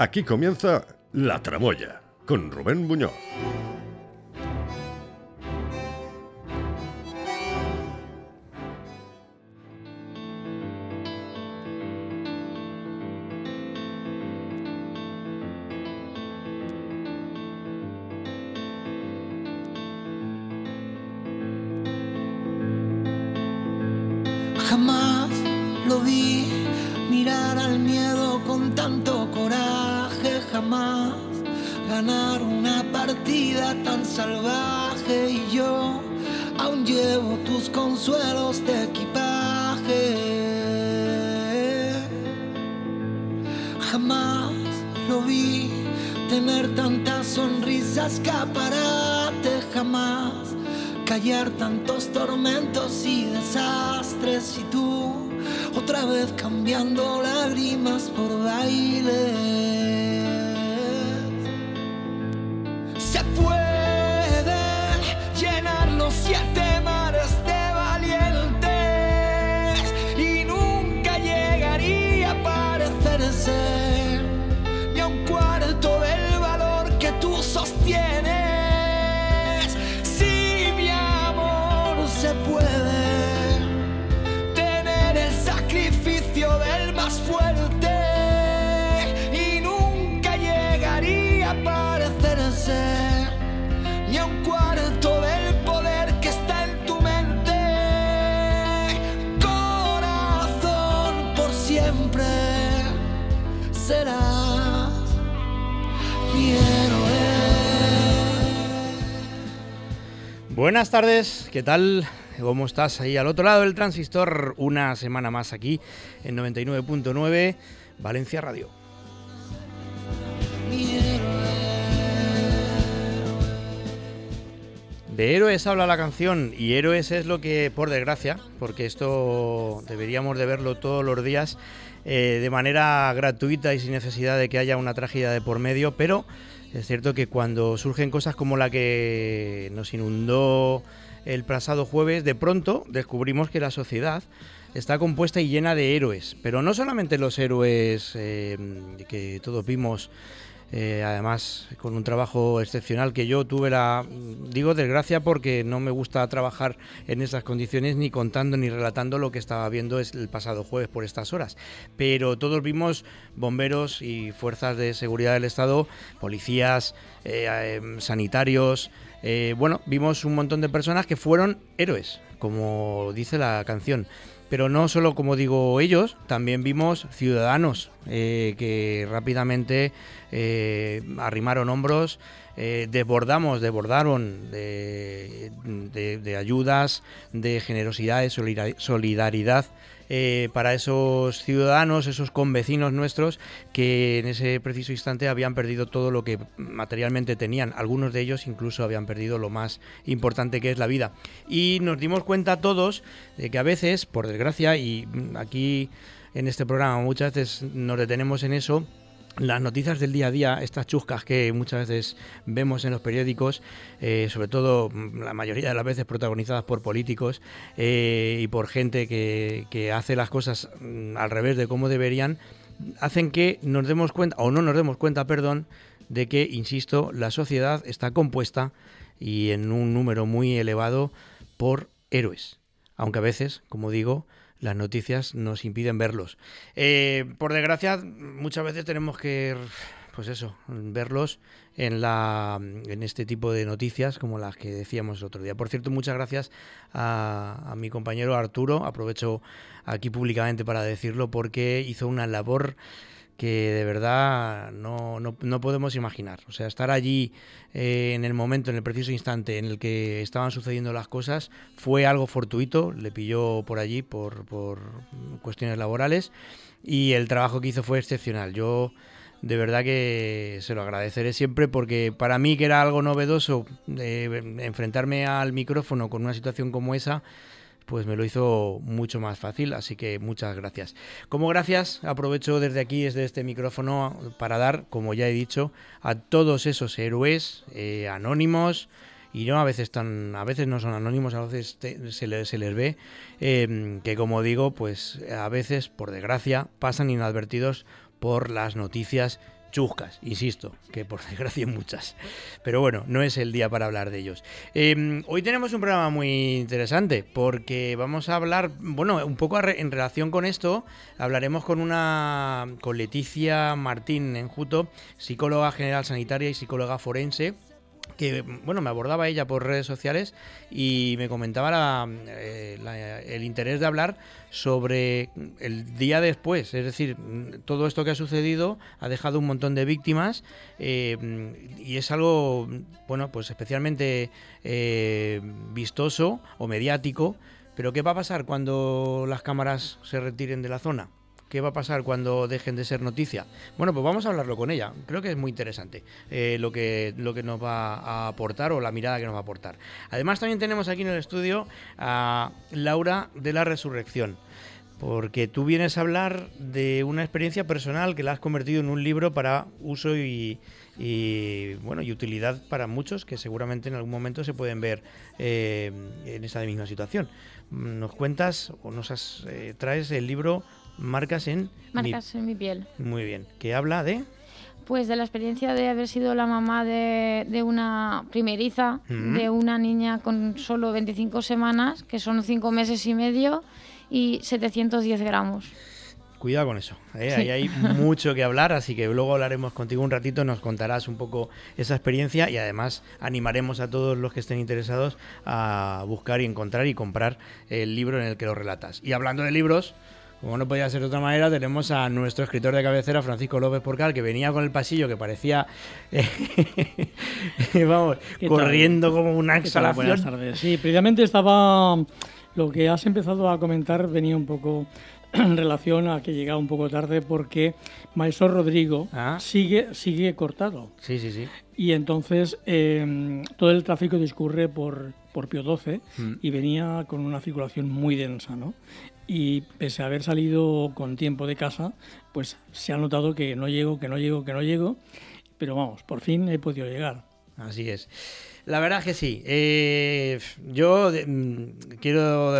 Aquí comienza La Tramoya con Rubén Buñoz. Serás mi héroe. Buenas tardes, ¿qué tal? ¿Cómo estás ahí al otro lado del transistor? Una semana más aquí en 99.9 Valencia Radio. mi. De héroes habla la canción y héroes es lo que, por desgracia, porque esto deberíamos de verlo todos los días eh, de manera gratuita y sin necesidad de que haya una tragedia de por medio, pero es cierto que cuando surgen cosas como la que nos inundó el pasado jueves, de pronto descubrimos que la sociedad está compuesta y llena de héroes, pero no solamente los héroes eh, que todos vimos eh, además con un trabajo excepcional que yo tuve la digo desgracia porque no me gusta trabajar en esas condiciones ni contando ni relatando lo que estaba viendo el pasado jueves por estas horas. Pero todos vimos bomberos y fuerzas de seguridad del estado policías eh, eh, sanitarios eh, bueno vimos un montón de personas que fueron héroes como dice la canción pero no solo como digo ellos, también vimos ciudadanos eh, que rápidamente eh, arrimaron hombros, eh, desbordamos, desbordaron de, de- de ayudas, de generosidad, de solidar- solidaridad eh, para esos ciudadanos, esos convecinos nuestros que en ese preciso instante habían perdido todo lo que materialmente tenían. Algunos de ellos incluso habían perdido lo más importante que es la vida. Y nos dimos cuenta todos de que a veces, por desgracia, y aquí en este programa muchas veces nos detenemos en eso, las noticias del día a día, estas chuscas que muchas veces vemos en los periódicos, eh, sobre todo mm, la mayoría de las veces protagonizadas por políticos eh, y por gente que, que hace las cosas mm, al revés de cómo deberían, hacen que nos demos cuenta, o no nos demos cuenta, perdón, de que, insisto, la sociedad está compuesta y en un número muy elevado por héroes. Aunque a veces, como digo, las noticias nos impiden verlos. Eh, por desgracia, muchas veces tenemos que, pues eso, verlos en, la, en este tipo de noticias como las que decíamos el otro día. Por cierto, muchas gracias a, a mi compañero Arturo. Aprovecho aquí públicamente para decirlo porque hizo una labor que de verdad no, no, no podemos imaginar. O sea, estar allí eh, en el momento, en el preciso instante en el que estaban sucediendo las cosas, fue algo fortuito, le pilló por allí por, por cuestiones laborales y el trabajo que hizo fue excepcional. Yo de verdad que se lo agradeceré siempre porque para mí que era algo novedoso eh, enfrentarme al micrófono con una situación como esa, pues me lo hizo mucho más fácil, así que muchas gracias. Como gracias, aprovecho desde aquí, desde este micrófono, para dar, como ya he dicho, a todos esos héroes eh, anónimos, y no a veces tan a veces no son anónimos a veces se, les, se, les, ve eh, que como digo pues a veces por desgracia pasan inadvertidos por las noticias chuscas, insisto, que por desgracia muchas. Pero bueno, no es el día para hablar de ellos. Em, hoy tenemos un programa muy interesante porque vamos a hablar, bueno, un poco en relación con esto, hablaremos con una, con Leticia Martín Enjuto, psicóloga general sanitaria y psicóloga forense que bueno, me abordaba ella por redes sociales y me comentaba eh, el interés de hablar sobre el día después, es decir, todo esto que ha sucedido ha dejado un montón de víctimas eh, y es algo, bueno, pues especialmente eh, vistoso o mediático, pero ¿qué va a pasar cuando las cámaras se retiren de la zona? ¿Qué va a pasar cuando dejen de ser noticia? Bueno, pues vamos a hablarlo con ella. Creo que es muy interesante eh, lo, que, lo que nos va a aportar o la mirada que nos va a aportar. Además, también tenemos aquí en el estudio a Laura de la Resurrección. Porque tú vienes a hablar de una experiencia personal que la has convertido en un libro para uso y, bueno y utilidad para muchos que seguramente en algún momento se pueden ver eh, en esa misma situación. Nos cuentas o nos eh, traes el libro Marcas en Marcas mi... en mi piel. Muy bien. ¿Qué habla de? Pues de la experiencia de haber sido la mamá de, una primeriza, de una niña con solo 25 semanas, que son 5 meses y medio, y 710 gramos. Cuidado con eso, ¿eh? ahí hay mucho que hablar, así que luego hablaremos contigo un ratito, nos contarás un poco esa experiencia y además animaremos a todos los que estén interesados a buscar y encontrar y comprar el libro en el que lo relatas. Y hablando de libros, como no podía ser de otra manera, tenemos a nuestro escritor de cabecera, Francisco López Porcal, que venía con el pasillo que parecía, vamos, corriendo como una exhalación. Buenas tardes. Sí, precisamente estaba, lo que has empezado a comentar venía un poco en relación a que llegaba un poco tarde porque Maestro Rodrigo ah. sigue, sigue cortado. Sí, sí, sí. Y entonces em, todo el tráfico discurre por, por Pío XII mm. y venía con una circulación muy densa, ¿no? y pese a haber salido con tiempo de casa, pues se ha notado que no llego, que no llego, que no llego, pero vamos, por fin he podido llegar. Así es. La verdad que sí. Eh, yo mm, quiero,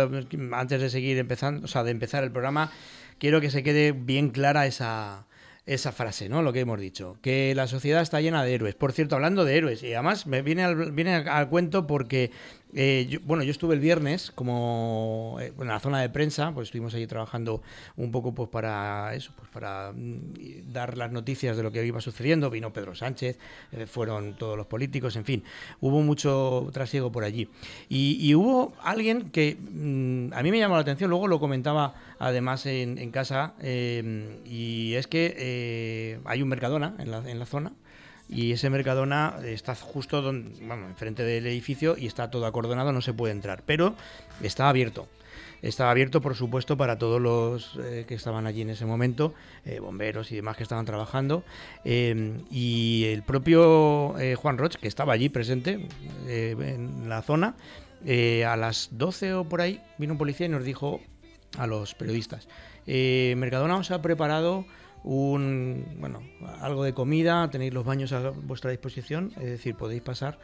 antes de seguir empezando, o sea, de empezar el programa, quiero que se quede bien clara esa, esa frase, ¿no? Lo que hemos dicho, que la sociedad está llena de héroes. Por cierto, hablando de héroes, y además me viene al, viene al cuento porque eh, bueno, yo estuve el viernes como eh, en la zona de prensa, pues estuvimos allí trabajando un poco pues para eso, pues para mm, dar las noticias de lo que iba sucediendo. Vino Pedro Sánchez, eh, fueron todos los políticos, en fin, hubo mucho trasiego por allí. Y, hubo alguien que mm, a mí me llamó la atención, luego lo comentaba además en, casa, y es que hay un Mercadona en la, en la zona y ese Mercadona está justo donde, bueno, enfrente del edificio y está todo acordonado, no se puede entrar, pero está abierto. Estaba abierto, por supuesto, para todos los eh, que estaban allí en ese momento, eh, bomberos y demás que estaban trabajando. Eh, y el propio Juan Roch, que estaba allí presente en la zona, a las 12 o por ahí vino un policía y nos dijo a los periodistas, Mercadona os ha preparado un bueno algo de comida, tenéis los baños a vuestra disposición, es decir, podéis pasar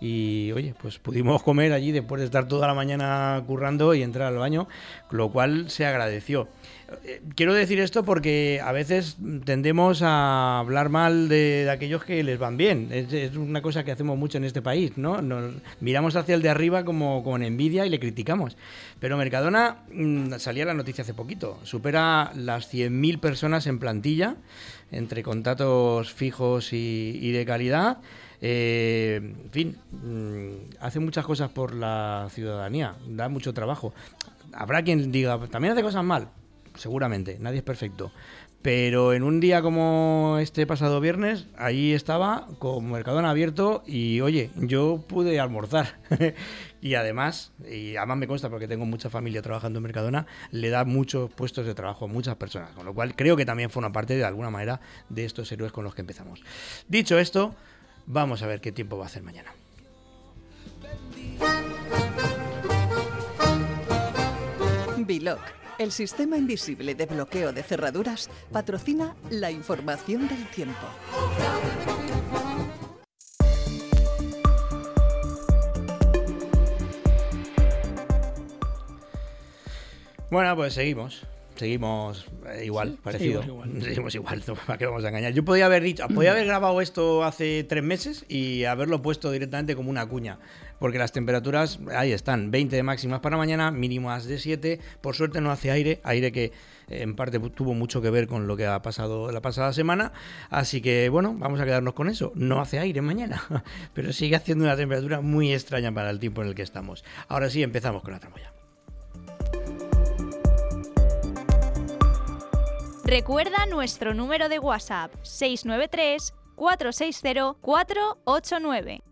y oye, pues pudimos comer allí después de estar toda la mañana currando y entrar al baño, lo cual se agradeció. Eh, quiero decir esto porque a veces tendemos a hablar mal de, aquellos que les van bien. Es, una cosa que hacemos mucho en este país, ¿no? Nos miramos hacia el de arriba como con envidia y le criticamos. Pero Mercadona, mm, salía la noticia hace poquito, supera las 100.000 personas en plantilla, entre contratos fijos y de calidad. Eh, en fin, mm, hace muchas cosas por la ciudadanía, da mucho trabajo. Habrá quien diga, también hace cosas mal, seguramente, nadie es perfecto. Pero en un día como este pasado viernes, ahí estaba con Mercadona abierto y oye, yo pude almorzar. y además, y además me consta porque tengo mucha familia trabajando en Mercadona, le da muchos puestos de trabajo a muchas personas. Con lo cual creo que también fue parte de alguna manera de estos héroes con los que empezamos. Dicho esto, Vamos a ver qué tiempo va a hacer mañana. Biloc, el sistema invisible de bloqueo de cerraduras, patrocina la información del tiempo. Bueno, pues seguimos. Seguimos eh, igual, parecido. Seguimos igual. ¿para qué vamos a engañar? Yo podía haber dicho, podía haber grabado esto hace tres meses y haberlo puesto directamente como una cuña, porque las temperaturas ahí están, 20 de máximas para mañana, mínimas de 7, por suerte no hace aire, aire que en parte tuvo mucho que ver con lo que ha pasado la pasada semana, así que bueno, vamos a quedarnos con eso, no hace aire mañana, pero sigue haciendo una temperatura muy extraña para el tiempo en el que estamos. Ahora sí, empezamos con la tramoya. Recuerda nuestro número de WhatsApp 693 460 489.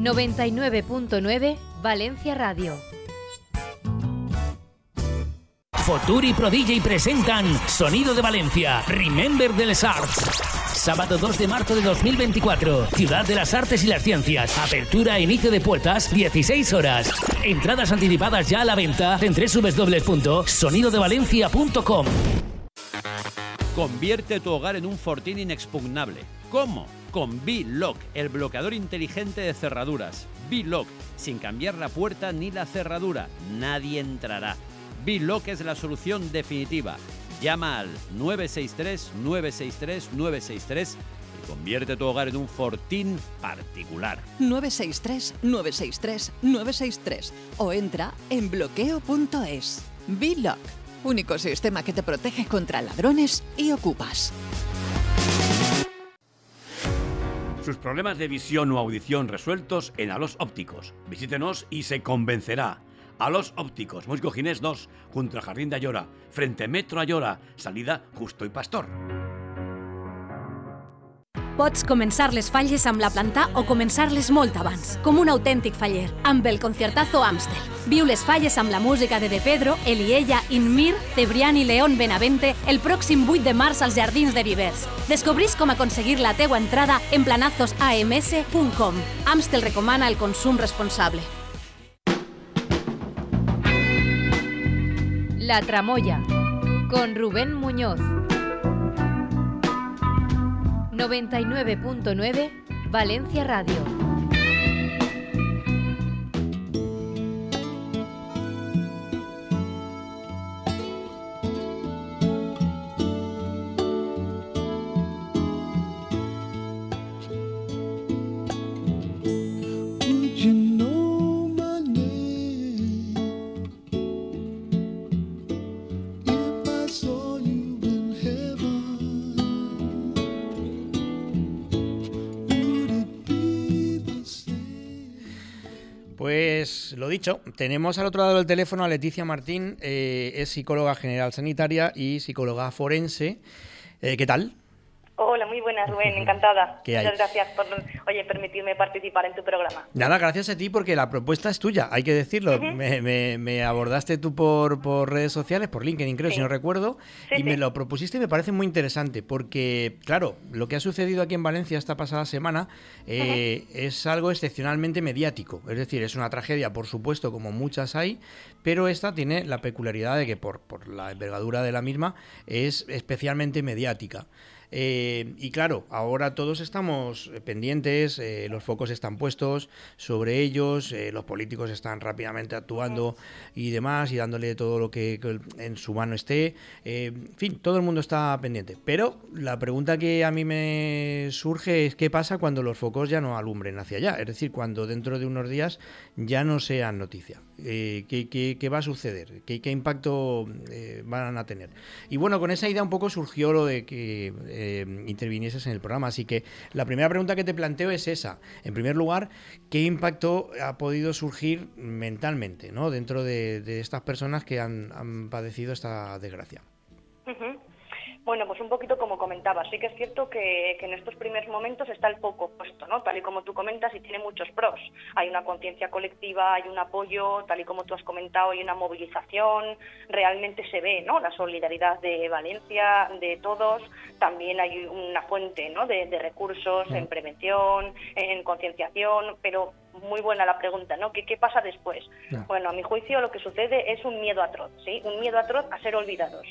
...99.9 Valencia Radio. Foturi y presentan Sonido de Valencia, Remember les Arts. Sábado 2 de marzo de 2024. Ciudad de las Artes y las Ciencias. Apertura e inicio de puertas 16 horas. Entradas anticipadas ya a la venta en www.sonidodevalencia.com. Convierte tu hogar en un fortín inexpugnable. ¿Cómo? Con B-Lock, el bloqueador inteligente de cerraduras. B-Lock, sin cambiar la puerta ni la cerradura. Nadie entrará. B-Lock es la solución definitiva. Llama al 963-963-963 y convierte tu hogar en un fortín particular. 963-963-963 o entra en bloqueo.es. B-Lock, único sistema que te protege contra ladrones y ocupas. Sus problemas de visión o audición resueltos en Alos Ópticos. Visítenos y se convencerá. A los ópticos, Moix Ginés 2, junto al Jardín de Ayora, frente Metro Ayora, salida Justo y Pastor. Pots començar les falles amb la planta o començar-les molt abans, com un autèntic faller, amb el Conciertazo Amstel. Viu les falles amb la música de De Pedro, Eliella, Inmir, Cebrián i León Benavente el pròxim 8 de març als Jardins de Vivers. Descobrís com aconseguir la teua entrada en planazosams.com. Amstel recomana el consum responsable. La Tramoya, con Rubén Muñoz. 99.9 Valencia Radio. Lo dicho, tenemos al otro lado del teléfono a Leticia Martín, eh, es psicóloga general sanitaria y psicóloga forense. Eh, ¿Qué tal? Rubén, encantada. Muchas gracias por oye, permitirme participar en tu programa. Nada, gracias a ti porque la propuesta es tuya, hay que decirlo. me, abordaste tú por, por, redes sociales, por LinkedIn creo, si no recuerdo, y me lo propusiste y me parece muy interesante porque, claro, lo que ha sucedido aquí en Valencia esta pasada semana eh, es algo excepcionalmente mediático. Es decir, es una tragedia, por supuesto, como muchas hay, pero esta tiene la peculiaridad de que por, por la envergadura de la misma es especialmente mediática. Eh, y claro, ahora todos estamos pendientes, eh, los focos están puestos sobre ellos, eh, los políticos están rápidamente actuando y demás y dándole todo lo que, en su mano esté. en fin, todo el mundo está pendiente. Pero la pregunta que a mí me surge es qué pasa cuando los focos ya no alumbren hacia allá, es decir, cuando dentro de unos días ya no sean noticia. ¿Qué, va a suceder? ¿Qué, impacto van a tener? Y bueno, con esa idea un poco surgió lo de que eh, intervinieses en el programa. Así que la primera pregunta que te planteo es esa. En primer lugar, ¿qué impacto ha podido surgir mentalmente ¿no? dentro de, estas personas que han, padecido esta desgracia? Bueno, pues un poquito como comentaba, sí que es cierto que, en estos primeros momentos está el foco puesto, ¿no? Tal y como tú comentas, y tiene muchos pros. Hay una conciencia colectiva, hay un apoyo, tal y como tú has comentado, hay una movilización, realmente se ve, ¿no? La solidaridad de Valencia, de todos, también hay una fuente, ¿no? De, recursos en prevención, en concienciación, pero muy buena la pregunta, ¿no? ¿Qué, qué pasa después? Bueno, a mi juicio lo que sucede es un miedo atroz, ¿sí? Un miedo atroz a ser olvidados,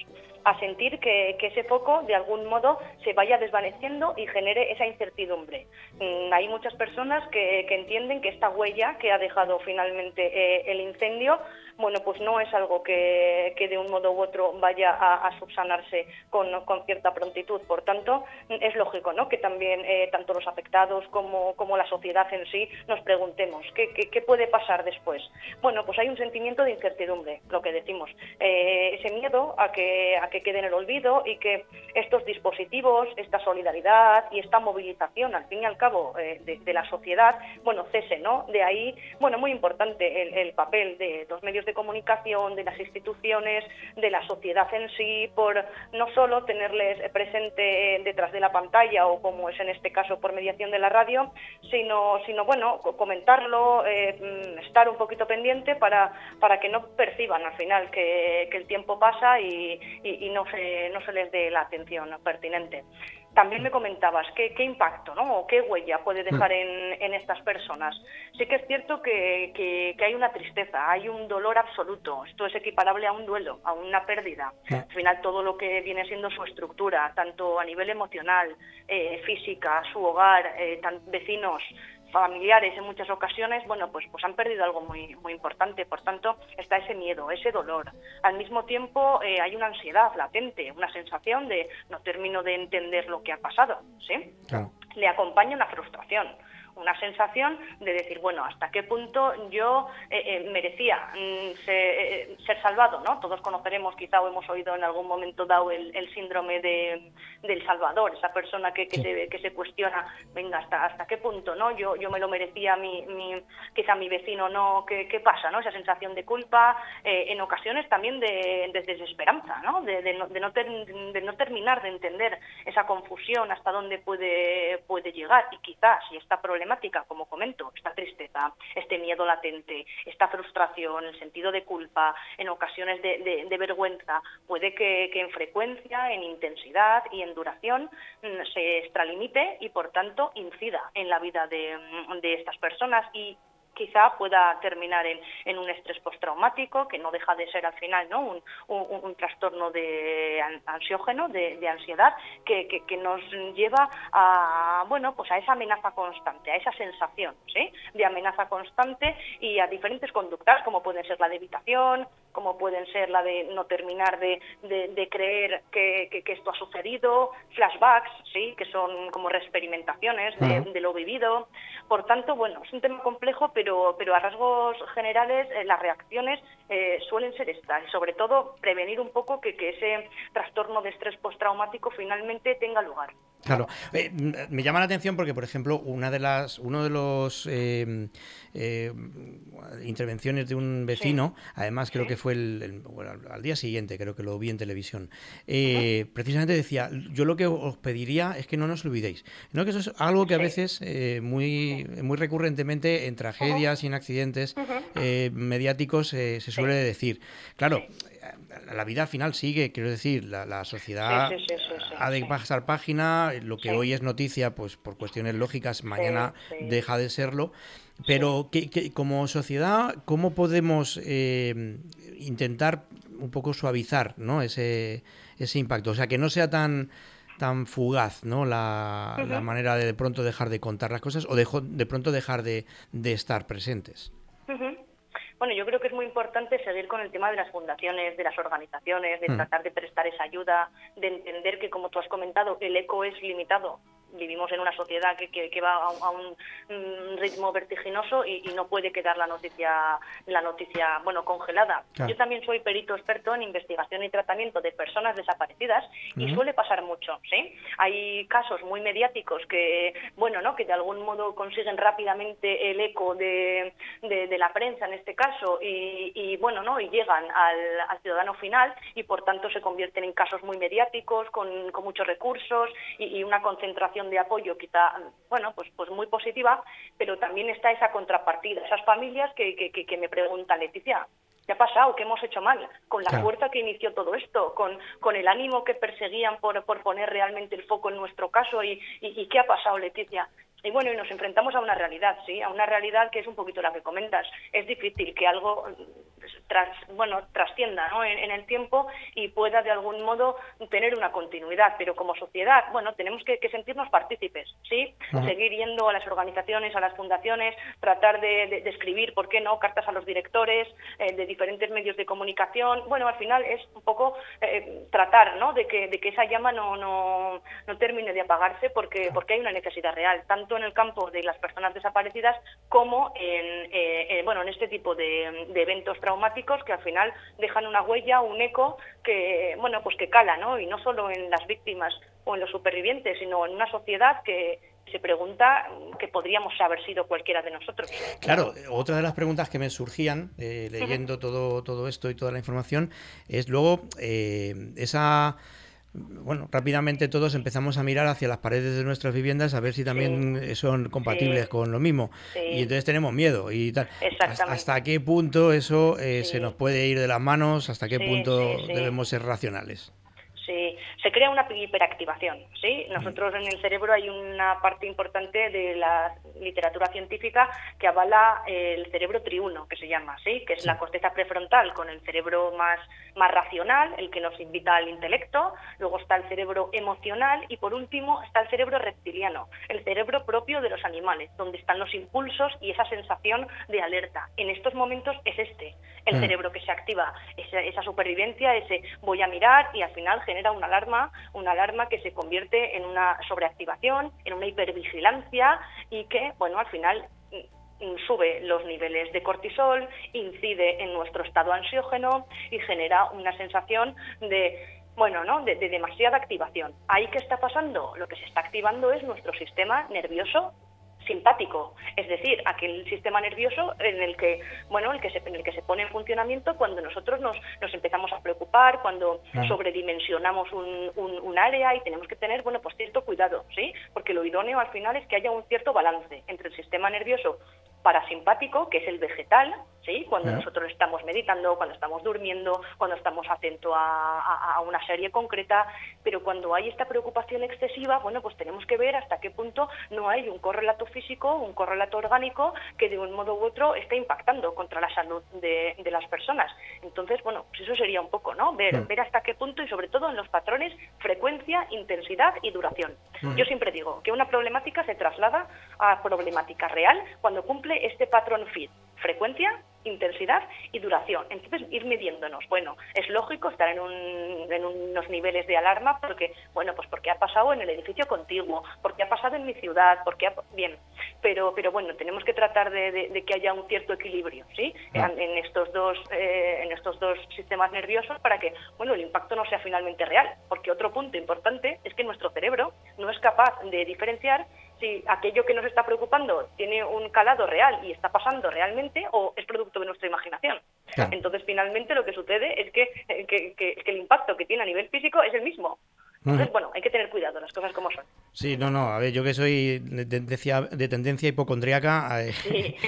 a sentir que, ese foco de algún modo se vaya desvaneciendo y genere esa incertidumbre. Mm, hay muchas personas que, entienden que esta huella que ha dejado finalmente eh, el incendio bueno, pues no es algo que, de un modo u otro vaya a, subsanarse con, cierta prontitud. Por tanto, es lógico ¿no? que también eh, tanto los afectados como, como, la sociedad en sí nos preguntemos ¿qué, qué, puede pasar después. Bueno, pues hay un sentimiento de incertidumbre, lo que decimos, eh, ese miedo a que, a que quede en el olvido y que estos dispositivos, esta solidaridad y esta movilización, al fin y al cabo, eh, de, la sociedad, bueno, cese, ¿no? De ahí, bueno, muy importante el, el papel de los medios de comunicación, de las instituciones, de la sociedad en sí, por no solo tenerles presente detrás de la pantalla o como es en este caso por mediación de la radio, sino, sino bueno, comentarlo, eh, mm, estar un poquito pendiente para, para que no perciban al final que, el tiempo pasa y, y, no, se, no se les dé la atención pertinente. También me comentabas qué, qué impacto ¿no? o qué huella puede dejar mm. en, en estas personas. Sí que es cierto que, que, hay una tristeza, hay un dolor absoluto. Esto es equiparable a un duelo, a una pérdida. Al final todo lo que viene siendo su estructura, tanto a nivel emocional, eh, física, su hogar, eh, vecinos, familiares en muchas ocasiones, bueno, pues, pues han perdido algo muy, muy importante. Por tanto, está ese miedo, ese dolor. Al mismo tiempo, eh, hay una ansiedad latente, una sensación de no termino de entender lo que ha pasado, ¿sí? Le acompaña una frustración una sensación de decir, bueno, ¿hasta qué punto yo eh, eh, merecía mm, eh, ser, salvado? ¿no? Todos conoceremos quizá o hemos oído en algún momento dado el, síndrome de, del Salvador, esa persona que, que, se, que se cuestiona, venga, ¿hasta, hasta qué punto? no Yo, yo me lo merecía, mi, mi, quizá mi vecino no, ¿qué, qué pasa? no Esa sensación de culpa, en ocasiones también de, desesperanza, ¿no? De, de, no, de, no de no terminar de entender esa confusión hasta dónde puede, puede llegar y quizás si está problema como comento, esta tristeza, este miedo latente, esta frustración, el sentido de culpa, en ocasiones de, vergüenza, puede que, en frecuencia, en intensidad y en duración mm, se extralimite y, por tanto, incida en la vida de, de estas personas. Y quizá pueda terminar en, un estrés postraumático, que no deja de ser al final ¿no? un, un, trastorno de ansiógeno, de, ansiedad, que, que, nos lleva a, bueno, pues a esa amenaza constante, a esa sensación ¿sí? de amenaza constante y a diferentes conductas, como pueden ser la de evitación, como pueden ser la de no terminar de, de, creer que, que, esto ha sucedido, flashbacks, sí, que son como reexperimentaciones de, de, lo vivido. Por tanto, bueno, es un tema complejo, pero, pero a rasgos generales eh, las reacciones eh, suelen ser estas, y sobre todo prevenir un poco que, que ese trastorno de estrés postraumático finalmente tenga lugar. Claro, eh, me llama la atención porque, por ejemplo, una de las, uno de los eh, eh, intervenciones de un vecino, además creo que fue el, al día siguiente, creo que lo vi en televisión, precisamente decía, yo lo que os pediría es que no nos olvidéis, ¿no? que eso es algo que a veces muy, muy recurrentemente en tragedias y en accidentes mediáticos se suele decir. Claro, la vida al final sigue, quiero decir, la, sociedad ha de pasar página, lo que hoy es noticia, pues por cuestiones lógicas, mañana deja de serlo. Pero que, como sociedad, ¿cómo podemos eh, intentar un poco suavizar ¿no? ese, ese impacto? O sea, que no sea tan tan fugaz, ¿no? La, manera de de pronto dejar de contar las cosas o de, de pronto dejar de, de estar presentes. Bueno, yo creo que es muy importante seguir con el tema de las fundaciones, de las organizaciones, de mm. tratar de prestar esa ayuda, de entender que, como tú has comentado, el eco es limitado vivimos en una sociedad que, que, va a, un ritmo vertiginoso y, no puede quedar la noticia la noticia bueno congelada. Yo también soy perito experto en investigación y tratamiento de personas desaparecidas y suele pasar mucho, ¿sí? Hay casos muy mediáticos que bueno, ¿no? que de algún modo consiguen rápidamente el eco de, de, la prensa en este caso y, bueno, ¿no? y llegan al, ciudadano final y por tanto se convierten en casos muy mediáticos con, con muchos recursos y una concentración de apoyo quizá, bueno, pues, pues muy positiva, pero también está esa contrapartida, esas familias que, que, me preguntan, Leticia, ¿qué ha pasado? ¿Qué hemos hecho mal? Con la fuerza que inició todo esto, con, con el ánimo que perseguían por, por poner realmente el foco en nuestro caso y, y, qué ha pasado, Leticia y bueno, y nos enfrentamos a una realidad, ¿sí? A una realidad que es un poquito la que comentas. Es difícil que algo tras, bueno, trascienda ¿no? en, el tiempo y pueda de algún modo tener una continuidad. Pero como sociedad, bueno, tenemos que, sentirnos partícipes, ¿sí? Seguir yendo a las organizaciones, a las fundaciones, tratar de, escribir, ¿por qué no?, cartas a los directores eh, de diferentes medios de comunicación. Bueno, al final es un poco eh, tratar, ¿no?, de que, de que esa llama no, no, no termine de apagarse porque, porque hay una necesidad real, tanto en el campo de las personas desaparecidas como en, eh, bueno, en este tipo de, de eventos traumáticos que al final dejan una huella, un eco que, bueno, pues que cala, ¿no? Y no solo en las víctimas o en los supervivientes, sino en una sociedad que se pregunta que podríamos haber sido cualquiera de nosotros. Claro, otra de las preguntas que me surgían eh, leyendo todo, todo esto y toda la información es luego eh, esa bueno, rápidamente todos empezamos a mirar hacia las paredes de nuestras viviendas a ver si también son compatibles con lo mismo. Y entonces tenemos miedo y tal. ¿Hasta qué punto eso eh, se nos puede ir de las manos? ¿Hasta qué punto debemos ser racionales? Se crea una hiperactivación, ¿sí? Nosotros en el cerebro hay una parte importante de la literatura científica que avala el cerebro triuno, que se llama, ¿sí? Que es la corteza prefrontal con el cerebro más, más racional, el que nos invita al intelecto, luego está el cerebro emocional y por último está el cerebro reptiliano, el cerebro propio de los animales, donde están los impulsos y esa sensación de alerta. En estos momentos es este, el mm. cerebro que se activa, esa, esa supervivencia, ese voy a mirar y al final genera una alarma, una alarma que se convierte en una sobreactivación, en una hipervigilancia y que, bueno, al final mm, mm, sube los niveles de cortisol, incide en nuestro estado ansiógeno y genera una sensación de bueno, ¿no? De, de, demasiada activación. ¿Ahí qué está pasando? Lo que se está activando es nuestro sistema nervioso simpático, es decir, aquel sistema nervioso en el que, bueno, el que se, en el que se pone en funcionamiento cuando nosotros nos, nos empezamos a preocupar, cuando sobredimensionamos un, un, un, área y tenemos que tener, bueno, pues cierto cuidado, ¿sí? Porque lo idóneo al final es que haya un cierto balance entre el sistema nervioso parasimpático, que es el vegetal, ¿sí? Cuando nosotros estamos meditando, cuando estamos durmiendo, cuando estamos atentos a, a, una serie concreta, pero cuando hay esta preocupación excesiva, bueno, pues tenemos que ver hasta qué punto no hay un correlato físico, un correlato orgánico que de un modo u otro está impactando contra la salud de, de las personas. Entonces, bueno, pues eso sería un poco, ¿no? Ver, ver hasta qué punto y sobre todo en los patrones frecuencia, intensidad y duración. Yo siempre digo que una problemática se traslada a problemática real cuando cumple este patrón FIT, frecuencia, intensidad y duración. Entonces, ir midiéndonos. Bueno, es lógico estar en, unos niveles de alarma porque, bueno, pues porque ha pasado en el edificio contiguo, porque ha pasado en mi ciudad, porque ha... Bien, pero, pero bueno, tenemos que tratar de, que haya un cierto equilibrio, ¿sí? Ah. En, estos dos, eh, en estos dos sistemas nerviosos para que, bueno, el impacto no sea finalmente real. Porque otro punto importante es que nuestro cerebro no es capaz de diferenciar si aquello que nos está preocupando tiene un calado real y está pasando realmente o es producto de nuestra imaginación. Entonces, finalmente, lo que sucede es que, que, el impacto que tiene a nivel físico es el mismo. Entonces, bueno, hay que tener cuidado, las cosas como son. Sí, no, no, a ver, yo que soy de tendencia, de tendencia hipocondríaca, eh,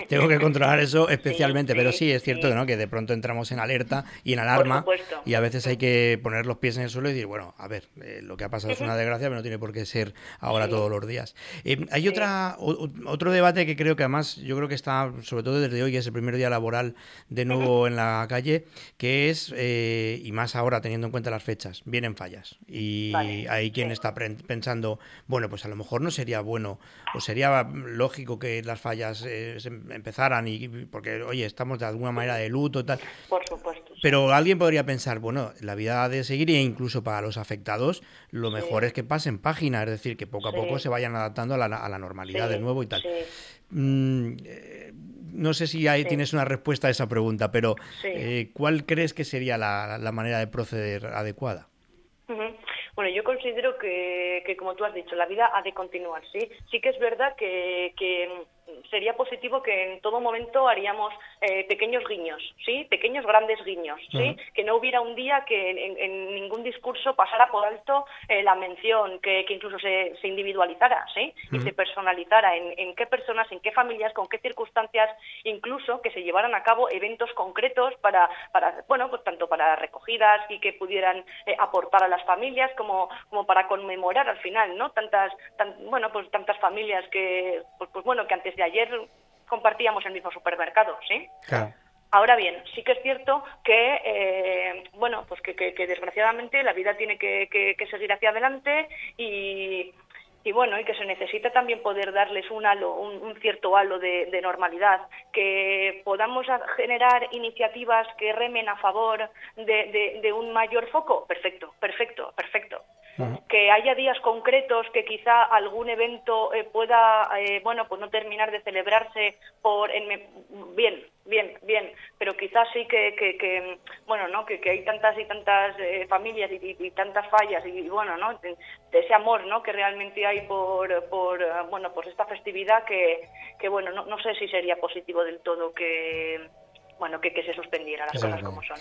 tengo que controlar eso especialmente, pero sí, es cierto ¿no? que de pronto entramos en alerta y en alarma y a veces hay que poner los pies en el suelo y decir, bueno, a ver, eh, lo que ha pasado es una desgracia, pero no tiene por qué ser ahora todos los días. Eh, hay otra otro debate que creo que además, yo creo que está, sobre todo desde hoy, que es el primer día laboral de nuevo en la calle, que es, y más ahora teniendo en cuenta las fechas, vienen fallas. Y hay quien está pensando, bueno, pues a lo mejor no sería bueno o sería lógico que las fallas eh, empezaran y porque, oye, estamos de alguna manera de luto y tal. Por supuesto. Pero alguien podría pensar, bueno, la vida ha de seguir e incluso para los afectados, lo mejor es que pasen página, es decir, que poco a poco se vayan adaptando a la, normalidad de nuevo y tal. Mm, eh, no sé si ahí tienes una respuesta a esa pregunta, pero eh, ¿cuál crees que sería la, manera de proceder adecuada? Bueno, yo considero que, como tú has dicho, la vida ha de continuar, ¿sí? Sí que es verdad que, sería positivo que en todo momento haríamos eh, pequeños guiños, ¿sí? Pequeños grandes guiños, ¿sí? Que no hubiera un día que en, ningún discurso pasara por alto eh, la mención, que, incluso se, individualizara, ¿sí? Y se personalizara en, qué personas, en qué familias, con qué circunstancias, incluso que se llevaran a cabo eventos concretos para, para bueno, pues tanto para recogidas y que pudieran eh, aportar a las familias como, como para conmemorar al final, ¿no? Tantas, bueno, pues tantas familias que, pues, pues bueno, que antes de ayer compartíamos el mismo supermercado, ¿sí? Ahora bien, sí que es cierto que, eh, bueno, pues que, desgraciadamente la vida tiene que, seguir hacia adelante y, bueno, y que se necesita también poder darles un halo, un, cierto halo de, normalidad, que podamos generar iniciativas que remen a favor de un mayor foco, perfecto, perfecto, perfecto que haya días concretos que quizá algún evento eh, pueda, eh, bueno, pues no terminar de celebrarse por, bien, bien, bien, pero quizás sí que, que, bueno, ¿no? Que, hay tantas y tantas eh, familias y, tantas fallas y, bueno, ¿no? De, ese amor, ¿no? Que realmente hay por, por bueno, pues esta festividad que, que bueno, no, no sé si sería positivo del todo que, bueno, que, que se suspendiera las cosas como son.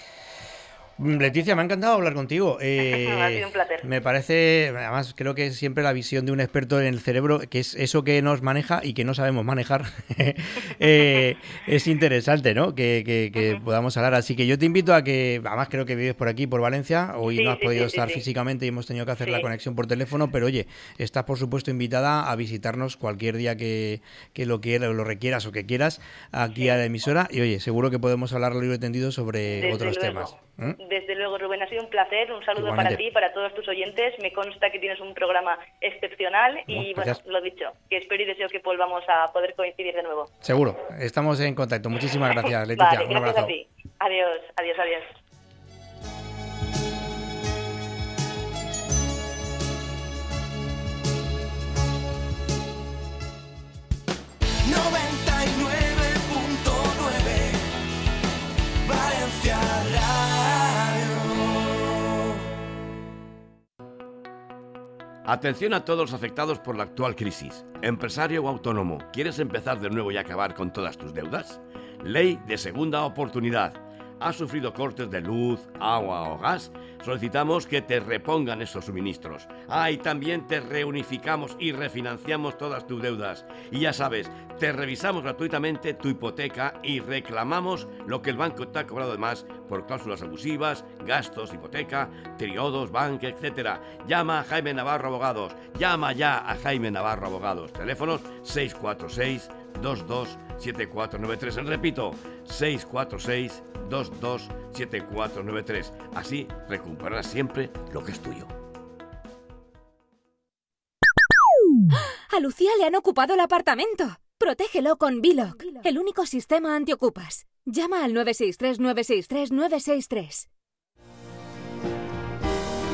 Leticia, me ha encantado hablar contigo. Eh, ha sido un placer. Me parece, además, creo que es siempre la visión de un experto en el cerebro, que es eso que nos maneja y que no sabemos manejar, eh, es interesante, ¿no? Que, podamos hablar. Así que yo te invito a que, además, creo que vives por aquí, por Valencia. Hoy no has podido estar físicamente y hemos tenido que hacer la conexión por teléfono, pero oye, estás, por supuesto, invitada a visitarnos cualquier día que, lo quieras, lo requieras o que quieras aquí a la emisora. Y oye, seguro que podemos hablar libre y tendido sobre otros temas. ¿Eh? Desde luego, Rubén, ha sido un placer. Un saludo para ti y para todos tus oyentes. Me consta que tienes un programa excepcional y, bueno, lo dicho, que espero y deseo que volvamos a poder coincidir de nuevo. Seguro, estamos en contacto. Muchísimas gracias, Leticia. un abrazo. a ti. Adiós, adiós, adiós. Atención a todos los afectados por la actual crisis. Empresario o autónomo, ¿quieres empezar de nuevo y acabar con todas tus deudas? Ley de segunda oportunidad has sufrido cortes de luz, agua o gas, solicitamos que te repongan esos suministros. Ah, y también te reunificamos y refinanciamos todas tus deudas. Y ya sabes, te revisamos gratuitamente tu hipoteca y reclamamos lo que el banco te ha cobrado de más por cláusulas abusivas, gastos, hipoteca, triodos, banque, etc. Llama a Jaime Navarro Abogados. Llama ya a Jaime Navarro Abogados. Teléfonos 646 227493. Repito, 646 227493. Así recuperarás siempre lo que es tuyo. A Lucía le han ocupado el apartamento. Protégelo con Biloc, el único sistema antiocupas. Llama al 963-963-963.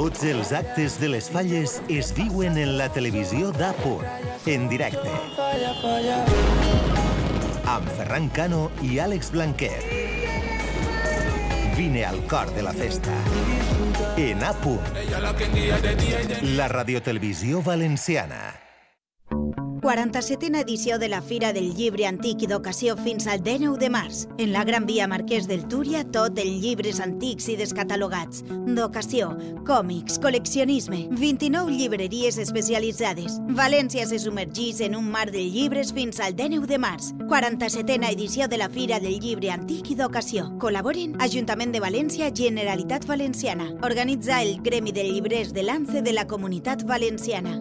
Tots els actes de les falles es viuen en la televisió d'Apur, en directe. Amb Ferran Cano i Àlex Blanquer. Vine al cor de la festa. En Apur, la radiotelevisió valenciana. 47a edició de la Fira del Llibre Antic i d'Ocasió fins al 19 de març. En la Gran Via Marquès del Túria, tot en llibres antics i descatalogats. D'ocasió, còmics, col·leccionisme, 29 llibreries especialitzades. València se submergís en un mar de llibres fins al 19 de març. 47a edició de la Fira del Llibre Antic i d'Ocasió. Col·laboren Ajuntament de València, Generalitat Valenciana. Organitza el Gremi de Llibres de l'ANCE de la Comunitat Valenciana.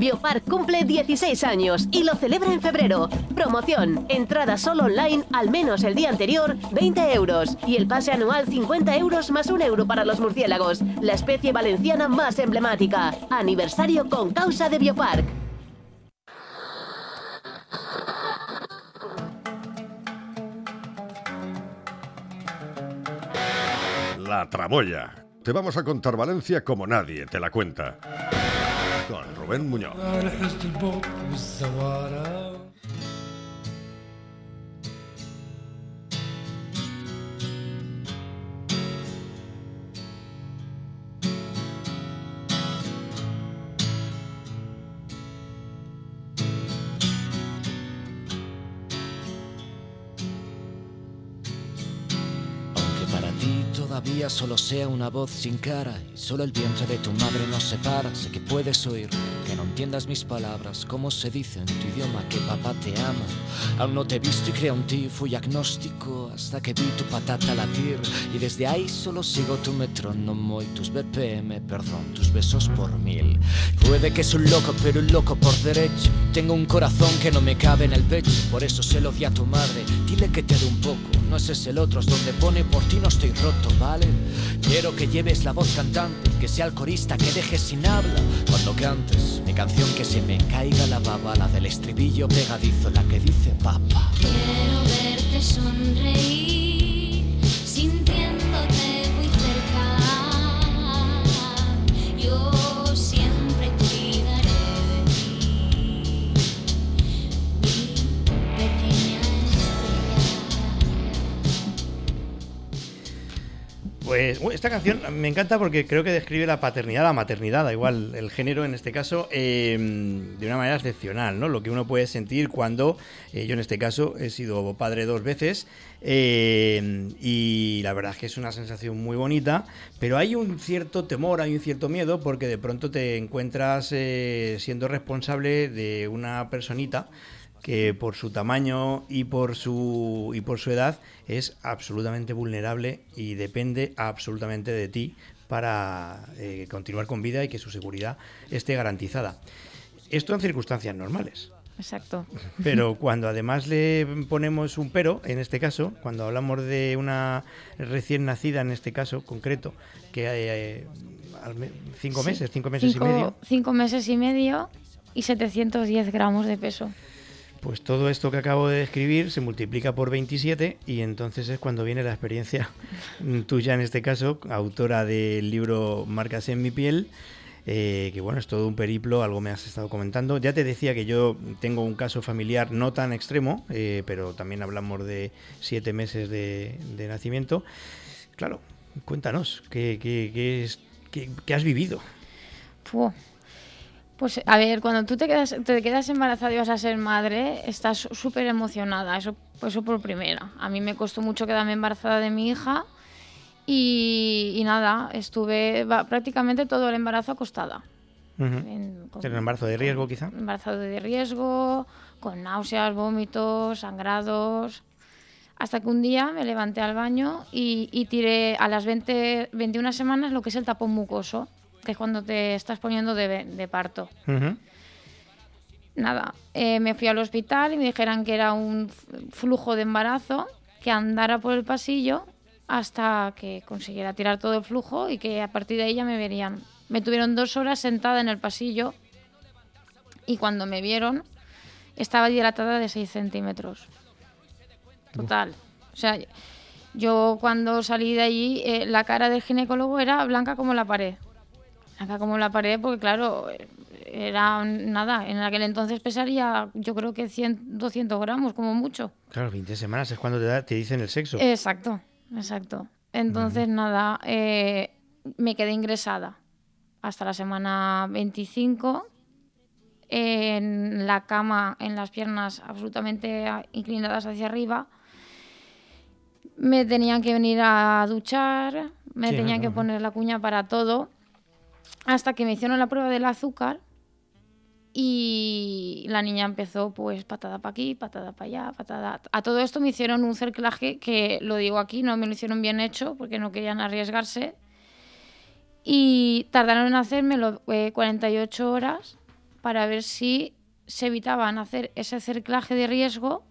Biopark cumple 16 años y lo celebra en febrero. Promoción, entrada solo online al menos el día anterior, 20 euros. Y el pase anual 50 euros más un euro para los murciélagos, la especie valenciana más emblemática. Aniversario con causa de Biopark. La Tramoya. Te vamos a contar Valencia como nadie te la cuenta. Con Rubén Muñoz. Solo sea una voz sin cara y solo el vientre de tu madre nos separa, sé que puedes oír, que no entiendas mis palabras, cómo se dice en tu idioma que papá te ama. Aún no te he visto y creo en ti, fui agnóstico hasta que vi tu patata latir y desde ahí solo sigo tu metrónomo y tus BPM, perdón, tus besos por mil. Puede que soy loco, pero un loco por derecho. Tengo un corazón que no me cabe en el pecho, por eso se lo di a tu madre. Dile que te dé un poco, no ese es el otro, es donde pone por ti no estoy roto, ¿vale? Quiero que lleves la voz cantante, que sea el corista que dejes sin habla. Cuando cantes mi canción que se me caiga la baba, la del estribillo pegadizo, la que dice papá. Quiero verte sonreír, Pues esta canción me encanta porque creo que describe la paternidad, la maternidad, da igual el género en este caso, eh, de una manera excepcional, ¿no? Lo que uno puede sentir cuando, eh, yo en este caso he sido padre dos veces, eh, y la verdad es que es una sensación muy bonita, pero hay un cierto temor, hay un cierto miedo, porque de pronto te encuentras eh, siendo responsable de una personita que por su tamaño y por su y por su edad es absolutamente vulnerable y depende absolutamente de ti para eh, continuar con vida y que su seguridad esté garantizada. Esto en circunstancias normales. Exacto. Pero cuando además le ponemos un pero, en este caso, cuando hablamos de una recién nacida, en este caso concreto, que hay eh, cinco Sí. meses, cinco meses Cinco- y medio, Cinco meses y medio y 710 gramos de peso. Pues todo esto que acabo de describir se multiplica por 27 y entonces es cuando viene la experiencia tuya en este caso, autora del libro Marcas en mi piel, eh, que bueno, es todo un periplo, algo me has estado comentando. Ya te decía que yo tengo un caso familiar no tan extremo, eh, pero también hablamos de siete meses de, nacimiento. Claro, cuéntanos, ¿qué, qué- qué es- qué- has vivido? Fu. Pues a ver, cuando tú te quedas, te quedas embarazada y vas a ser madre, estás súper emocionada, eso, pues eso por primera. A mí me costó mucho quedarme embarazada de mi hija y, y nada, estuve va- prácticamente todo el embarazo acostada. Ujú. En- con- ¿En embarazo de riesgo quizá? Embarazado de riesgo, con náuseas, vómitos, sangrados. Hasta que un día me levanté al baño y, y tiré a las 20, 21 semanas lo que es el tapón mucoso, que es cuando te estás poniendo de, de parto. Nada, eh, me fui al hospital y me dijeron que era un flujo de embarazo, que andara por el pasillo hasta que consiguiera tirar todo el flujo y que a partir de ahí ya me verían. Me tuvieron dos horas sentada en el pasillo y cuando me vieron estaba dilatada de 6 centímetros. Total. O sea, yo cuando salí de allí, eh, la cara del ginecólogo era blanca como la pared. Blanca como la pared porque, claro, era nada. En aquel entonces pesaría, yo creo que 100, 200 gramos, como mucho. Claro, 20 semanas es cuando te, da- te dicen el sexo. Exacto, exacto. Entonces, nada, eh, me quedé ingresada hasta la semana 25 en la cama, en las piernas absolutamente inclinadas hacia arriba. Me tenían que venir a duchar, me Sí, tenían que ajá. poner la cuña para todo, hasta que me hicieron la prueba del azúcar y la niña empezó pues patada para aquí, patada para allá, patada... A todo esto me hicieron un cerclaje que, lo digo aquí, no me lo hicieron bien hecho porque no querían arriesgarse. Y tardaron en hacérmelo eh, 48 horas para ver si se evitaban hacer ese cerclaje de riesgo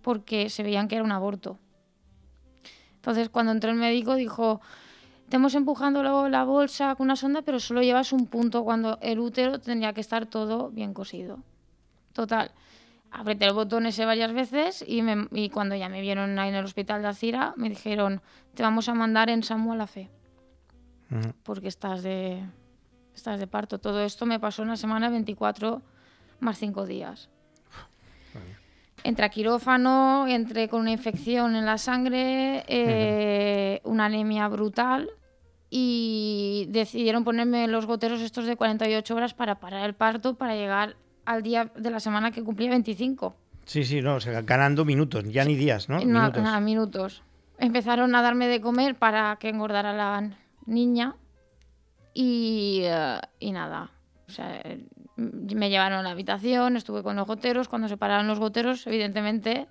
porque se veían que era un aborto. Entonces cuando entró el médico dijo, te hemos empujando la, la bolsa con una sonda, pero solo llevas un punto cuando el útero tendría que estar todo bien cosido. Total. apreté el botón ese varias veces y, me- y cuando ya me vieron ahí en el hospital de Alcira, me dijeron, te vamos a mandar en SAMU a la fe, porque estás de, estás de parto. Todo esto me pasó en la semana 24 más 5 días. Entré a quirófano, entré con una infección en la sangre, eh, una anemia brutal y decidieron ponerme los goteros estos de 48 horas para parar el parto para llegar al día de la semana que cumplía 25. Sí, sí, no, o sea, ganando minutos, ya ni días, ¿no? Na- minutos. nada, minutos. Empezaron a darme de comer para que engordara la niña y, eh, y nada. O sea, me llevaron a la habitación, estuve con los goteros. Cuando se pararon los goteros, evidentemente,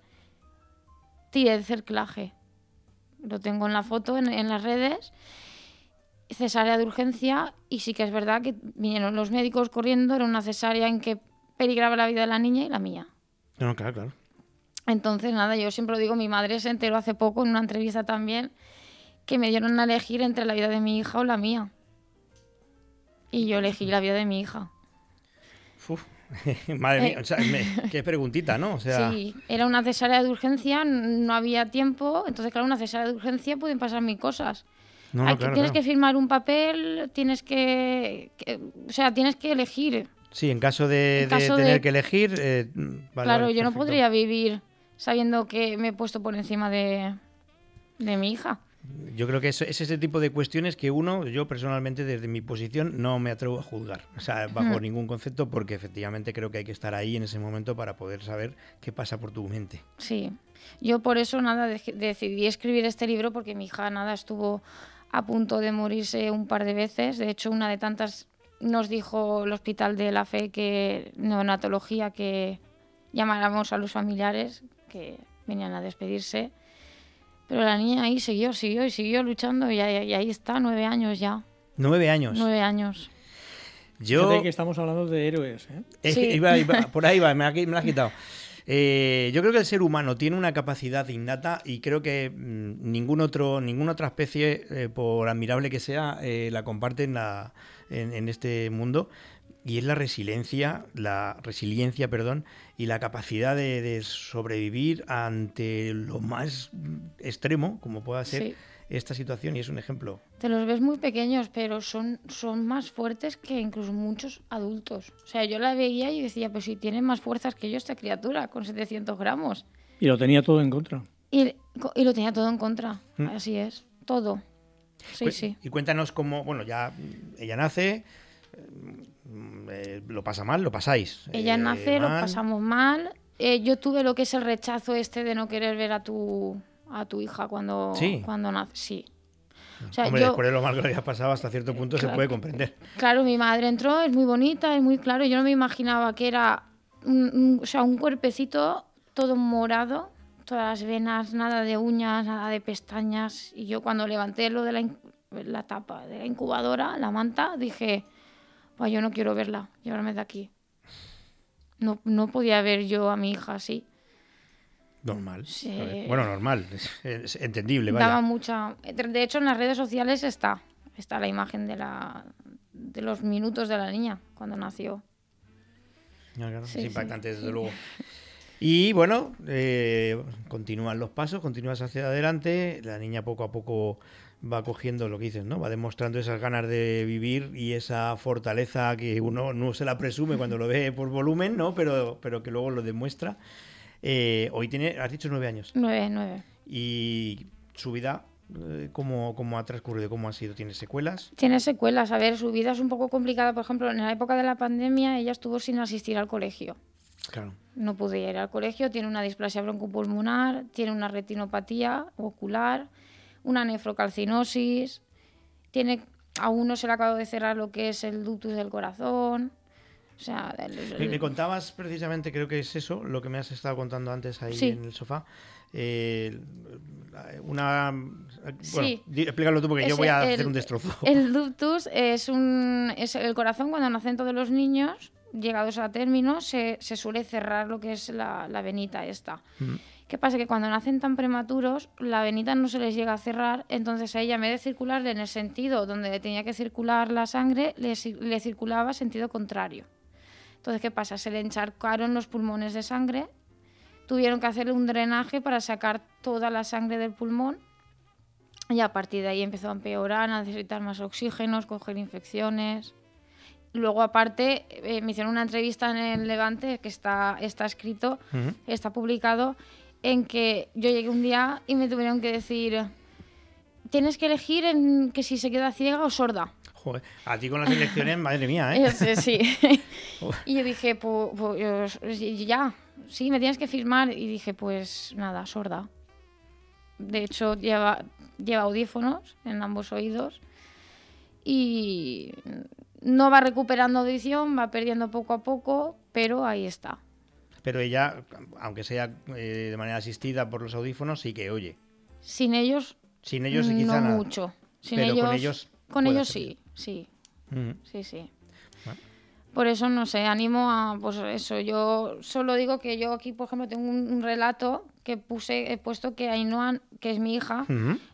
tiré el cerclaje. Lo tengo en la foto, en, en las redes. Cesárea de urgencia y sí que es verdad que vinieron los médicos corriendo. Era una cesárea en que peligraba la vida de la niña y la mía. No, claro, claro. Entonces, nada, yo siempre lo digo, mi madre se enteró hace poco en una entrevista también que me dieron a elegir entre la vida de mi hija o la mía. Y yo elegí la vida de mi hija. Madre mía, Eh. o sea, me- qué preguntita, ¿no? O sea, Sí, era una cesárea de urgencia, no había tiempo, entonces claro, una cesárea de urgencia pueden pasar mil cosas. No, no, claro, tienes claro. que firmar un papel, tienes que, que- o sea, tienes que elegir. sí, en caso de, En de caso tener de- que elegir, eh, vale, claro, vale, yo no podría vivir sabiendo que me he puesto por encima de, de mi hija. Yo creo que es, es ese tipo de cuestiones que uno, yo personalmente desde mi posición no me atrevo a juzgar, o sea, bajo ningún concepto, porque efectivamente creo que hay que estar ahí en ese momento para poder saber qué pasa por tu mente. Sí, yo por eso nada decidí escribir este libro porque mi hija nada estuvo a punto de morirse un par de veces. De hecho, una de tantas nos dijo el Hospital de la Fe que neonatología que llamáramos a los familiares que venían a despedirse. Pero la niña ahí siguió, siguió y siguió luchando y ahí, y ahí está, nueve años ya. Nueve años. Nueve años. Yo Fíjate que estamos hablando de héroes, ¿eh? Es Sí. que iba- iba- por ahí va, me, la- me la has quitado. Eh, yo creo que el ser humano tiene una capacidad innata y creo que mm, ningún otro, ninguna otra especie, eh, por admirable que sea, eh, la comparte en, la- en- en este mundo. Y es la resiliencia, la resiliencia, perdón, y la capacidad de, de sobrevivir ante lo más extremo, como pueda ser Sí. esta situación, y es un ejemplo. Te los ves muy pequeños, pero son, son más fuertes que incluso muchos adultos. O sea, yo la veía y decía, pues si tiene más fuerzas que yo esta criatura, con 700 gramos. Y lo tenía todo en contra. Y, y lo tenía todo en contra. Mm. Así es, todo. Sí, Cu- sí. Y cuéntanos cómo, bueno, ya ella nace, eh, lo pasa mal, lo pasáis. Ella eh, nace, lo pasamos mal. Eh, yo tuve lo que es el rechazo este de no querer ver a tu, a tu hija cuando, Sí. cuando nace. Sí. O sea, Hombre, yo- después de lo mal que le había pasado, hasta cierto punto se puede comprender. Claro, mi madre entró, es muy bonita, es muy claro. Yo no me imaginaba que era un, un- o sea, un cuerpecito todo morado, todas las venas, nada de uñas, nada de pestañas. Y yo cuando levanté lo de la, la tapa de la incubadora, la manta, dije, "Buah, yo no quiero verla, llevarme de aquí. No, no podía ver yo a mi hija así. Normal. Sí. Bueno, normal, es, entendible, vaya. Daba mucha... De hecho, en las redes sociales está, está la imagen de, la, de los minutos de la niña cuando nació. Claro, Sí, es sí, impactante, desde luego. Y bueno, eh, continúan los pasos, continúas hacia adelante, la niña poco a poco va cogiendo lo que dices, ¿no? Va demostrando esas ganas de vivir y esa fortaleza que uno no se la presume cuando lo ve por volumen, ¿no? Pero, pero que luego lo demuestra. Eh, hoy tiene, has dicho nueve años. Nueve, nueve. Y su vida, eh, ¿cómo, ¿cómo ha transcurrido? ¿Cómo ha sido? ¿Tiene secuelas? Tiene secuelas. A ver, su vida es un poco complicada. Por ejemplo, en la época de la pandemia ella estuvo sin asistir al colegio. Claro. No pude ir al colegio. Tiene una displasia broncopulmonar, tiene una retinopatía ocular, una nefrocalcinosis, tiene aún no se le acabado de cerrar lo que es el ductus del corazón. O sea, el- el- Me, me contabas precisamente, creo que es eso, lo que me has estado contando antes ahí Sí. en el sofá. Eh, una. Bueno, Sí. explícalo tú porque yo voy a hacer un destrozo. El ductus es, un, es el corazón cuando nacen todos los niños, llegados a término, se, se suele cerrar lo que es la, la venita esta. Mm. ¿Qué pasa? Que cuando nacen tan prematuros, la venita no se les llega a cerrar, entonces a ella, en vez de circularle en el sentido donde tenía que circular la sangre, le, ci- le circulaba sentido contrario. Entonces, ¿qué pasa? Se le encharcaron los pulmones de sangre, tuvieron que hacerle un drenaje para sacar toda la sangre del pulmón y a partir de ahí empezó a empeorar, a necesitar más oxígenos, coger infecciones. Luego, aparte, eh, me hicieron una entrevista en el Levante, que está, está escrito, está publicado, en que yo llegué un día y me tuvieron que decir, tienes que elegir en que si se queda ciega o sorda. Joder, a ti con las elecciones, madre mía, ¿eh? Ese, sí. y yo dije, pues, ya, sí, me tienes que firmar. Y dije, pues nada, sorda. De hecho, lleva, lleva audífonos en ambos oídos y no va recuperando audición, va perdiendo poco a poco, pero ahí está. Pero ella, aunque sea eh, de manera asistida por los audífonos, sí que oye. Sin ellos, Sin ellos no quizá nada. mucho. Sin Pero ellos, con ellos con ellos sí, sí, sí, sí. Bueno. Por eso, no sé, animo a, pues eso, yo solo digo que yo aquí, por ejemplo, tengo un, un relato que puse, he puesto que Ainhoa, que es mi hija,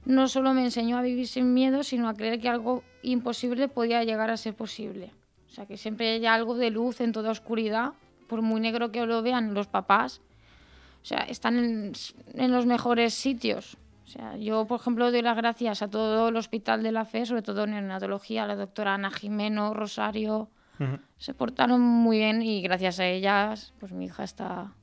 no solo me enseñó a vivir sin miedo, sino a creer que algo imposible podía llegar a ser posible. O sea, que siempre hay algo de luz en toda oscuridad, por muy negro que lo vean los papás. O sea, están en, en los mejores sitios. O sea, yo, por ejemplo, doy las gracias a todo el Hospital de la Fe, sobre todo en neonatología, a la doctora Ana Jimeno, Rosario. Ujú. Se portaron muy bien y gracias a ellas, pues mi hija está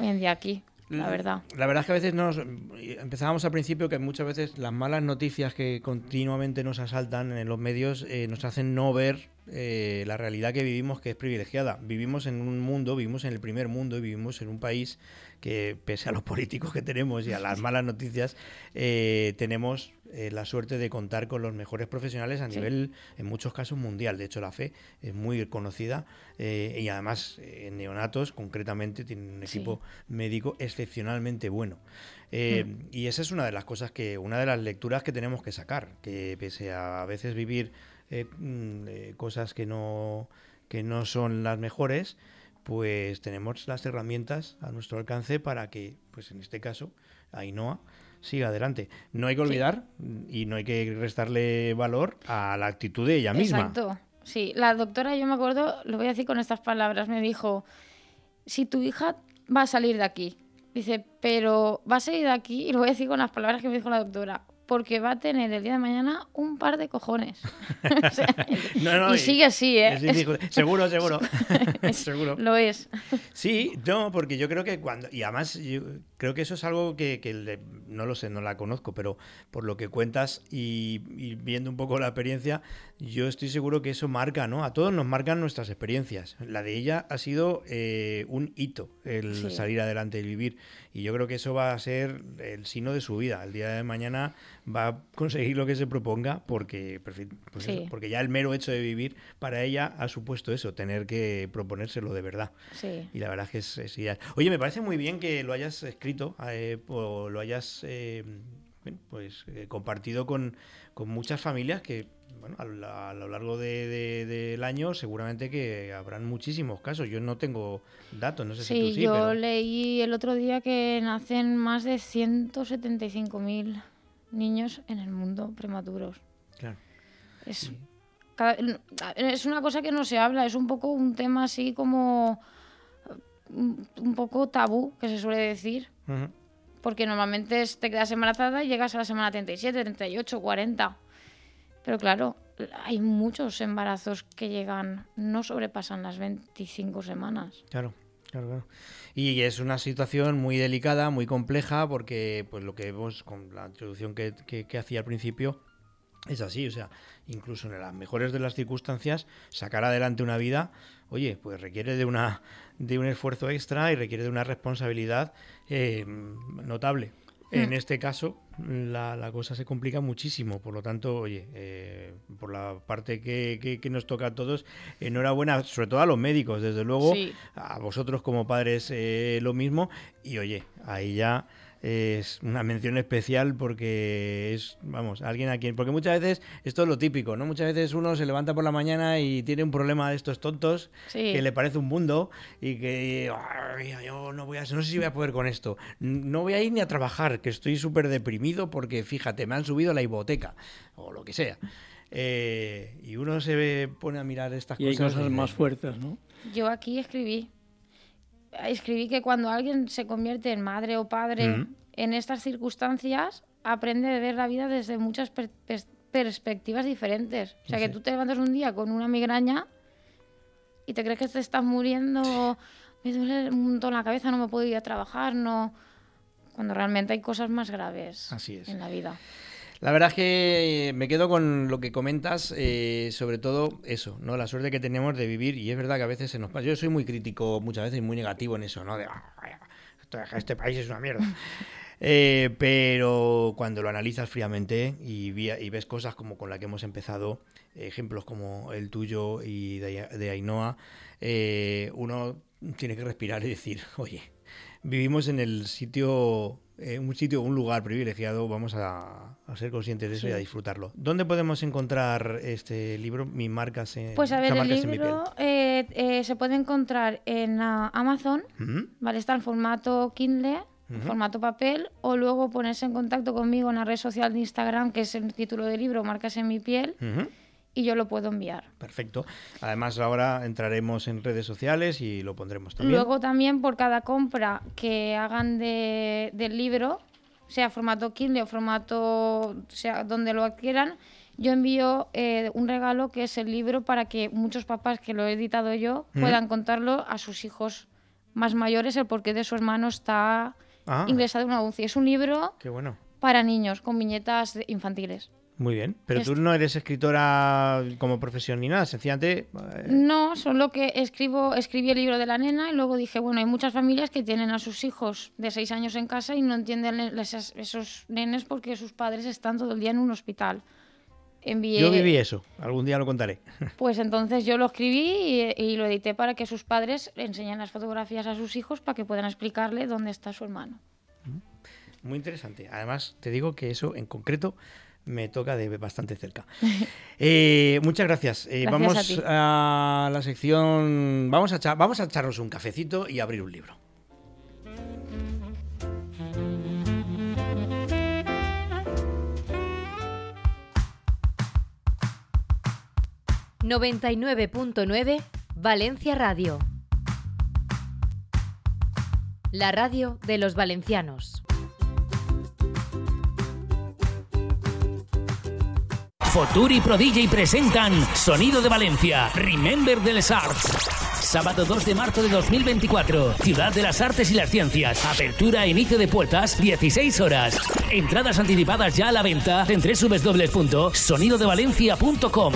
hoy en día aquí, la verdad. La verdad es que a veces nos empezábamos al principio que muchas veces las malas noticias que continuamente nos asaltan en los medios eh, nos hacen no ver eh, la realidad que vivimos que es privilegiada. Vivimos en un mundo, vivimos en el primer mundo y vivimos en un país que pese a los políticos que tenemos y a las malas noticias eh, tenemos eh, la suerte de contar con los mejores profesionales a Sí. nivel, en muchos casos, mundial. De hecho, la FE es muy conocida y además en neonatos, concretamente, tiene un Sí. equipo médico excepcionalmente bueno. Mm. Y esa es una de las cosas que, una de las lecturas que tenemos que sacar, que pese a a veces vivir eh, mm, eh, cosas que no, que no son las mejores, pues tenemos las herramientas a nuestro alcance para que, pues en este caso, Ainhoa siga adelante. No hay que Sí. olvidar y no hay que restarle valor a la actitud de ella misma. Exacto. Sí, la doctora, yo me acuerdo, lo voy a decir con estas palabras, me dijo, si tu hija va a salir de aquí, dice, pero va a salir de aquí, y lo voy a decir con las palabras que me dijo la doctora, porque va a tener el día de mañana un par de cojones. O sea, No, no, y sigue así, ¿eh? seguro, seguro. Seguro. Lo es. Sí, no, porque yo creo que cuando. Y además, yo creo que eso es algo que, que le- no lo sé, no la conozco, pero por lo que cuentas y, y viendo un poco la experiencia, yo estoy seguro que eso marca, ¿no? A todos nos marcan nuestras experiencias. La de ella ha sido eh, un hito, el Sí. salir adelante y vivir. Y yo creo que eso va a ser el sino de su vida. El día de mañana va a conseguir lo que se proponga porque, pues Sí. eso, porque ya el mero hecho de vivir para ella ha supuesto eso, tener que proponérselo de verdad. Sí. Y la verdad es que es, es ideal. Oye, me parece muy bien que lo hayas escrito eh, o lo hayas eh, pues eh, compartido con, con muchas familias que bueno, a, lo- a lo largo de- de- del año seguramente que habrán muchísimos casos. Yo no tengo datos, no sé si tú sí, yo pero... leí el otro día que nacen más de 175.000 niños en el mundo prematuros. Claro. Es, cada- es una cosa que no se habla, es un poco un tema así como un, un poco tabú, que se suele decir. Ujú. Porque normalmente te quedas embarazada y llegas a la semana 37, 38, 40. Pero claro, hay muchos embarazos que llegan, no sobrepasan las 25 semanas. Claro, claro, claro. Y es una situación muy delicada, muy compleja, porque pues lo que vemos con la introducción que- que hacía al principio es así, o sea, incluso en las mejores de las circunstancias, sacar adelante una vida, oye, pues requiere de una de un esfuerzo extra y requiere de una responsabilidad eh, notable. En Mm. este caso, la, la cosa se complica muchísimo. Por lo tanto, oye, eh, por la parte que, que- que nos toca a todos, enhorabuena, sobre todo a los médicos, desde luego, Sí. a vosotros como padres eh, lo mismo. Y oye, ahí ya es una mención especial porque es, vamos, alguien a quien. Porque muchas veces, esto es lo típico, ¿no? Muchas veces uno se levanta por la mañana y tiene un problema de estos tontos Sí. que le parece un mundo y que "Ay, yo no voy a no sé si voy a poder con esto no voy a ir ni a trabajar que estoy súper deprimido porque fíjate me han subido la hipoteca o lo que sea Eh, y uno se ve- pone a mirar estas Y hay cosas. cosas más fuertes, ¿no? Yo aquí escribí. Escribí que cuando alguien se convierte en madre o padre en estas circunstancias, aprende a ver la vida desde muchas per- pers- perspectivas diferentes. O sea, Sí, que tú te levantas un día con una migraña y te crees que te estás muriendo, me duele un montón la cabeza, no me puedo ir a trabajar, no... Cuando realmente hay cosas más graves Así es. en la vida. La verdad es que me quedo con lo que comentas, eh, sobre todo eso, ¿no? La suerte que tenemos de vivir, y es verdad que a veces se nos pasa. Yo soy muy crítico, muchas veces muy negativo en eso, ¿no? De, "Ah, este país es una mierda. Eh, pero cuando lo analizas fríamente y, y ves cosas como con la que hemos empezado, ejemplos como el tuyo y de, de Ainhoa, eh, uno tiene que respirar y decir, oye, vivimos en el sitio, eh, un sitio, un lugar privilegiado, vamos a, a ser conscientes de eso y a disfrutarlo. ¿Dónde podemos encontrar este libro, Mi marcas en Pues a ver, el marca es en mi piel"? libro eh, eh, se puede encontrar en ah, Amazon, Ujú. ¿vale? Está en formato Kindle, en formato papel, o luego ponerse en contacto conmigo en la red social de Instagram, que es el título del libro, Marcas en mi piel. Y yo lo puedo enviar. Perfecto. Además, ahora entraremos en redes sociales y lo pondremos también. Luego también por cada compra que hagan de- del libro, sea formato Kindle o formato, sea donde lo adquieran, yo envío eh, un regalo que es el libro para que muchos papás que lo he editado yo Ujú. puedan contarlo a sus hijos más mayores el porqué de su hermano está Ah. ingresado en una UCI. Es un libro Qué bueno. para niños con viñetas infantiles. Muy bien. Pero tú no eres escritora como profesión ni nada, sencillamente. eh, No, solo que escribo, escribí el libro de la nena y luego dije, bueno, hay muchas familias que tienen a sus hijos de seis años en casa y no entienden esas- esos nenes porque sus padres están todo el día en un hospital. Envié, Yo viví eso, algún día lo contaré. Pues entonces yo lo escribí y, y lo edité para que sus padres le enseñen las fotografías a sus hijos para que puedan explicarle dónde está su hermano. Muy interesante. Además, te digo que eso en concreto me toca de bastante cerca. Eh, muchas gracias. Eh, Gracias vamos a la sección. Vamos a, vamos a echarnos un cafecito y abrir un libro. Valencia 99.9 Valencia Radio. La radio de los valencianos. Futuri Pro DJ presentan Sonido de Valencia, Remember les Arts. Sábado 2 de marzo de 2024, Ciudad de las Artes y las Ciencias. Apertura e inicio de puertas, 16 horas. Entradas anticipadas ya a la venta en www.sonidodevalencia.com.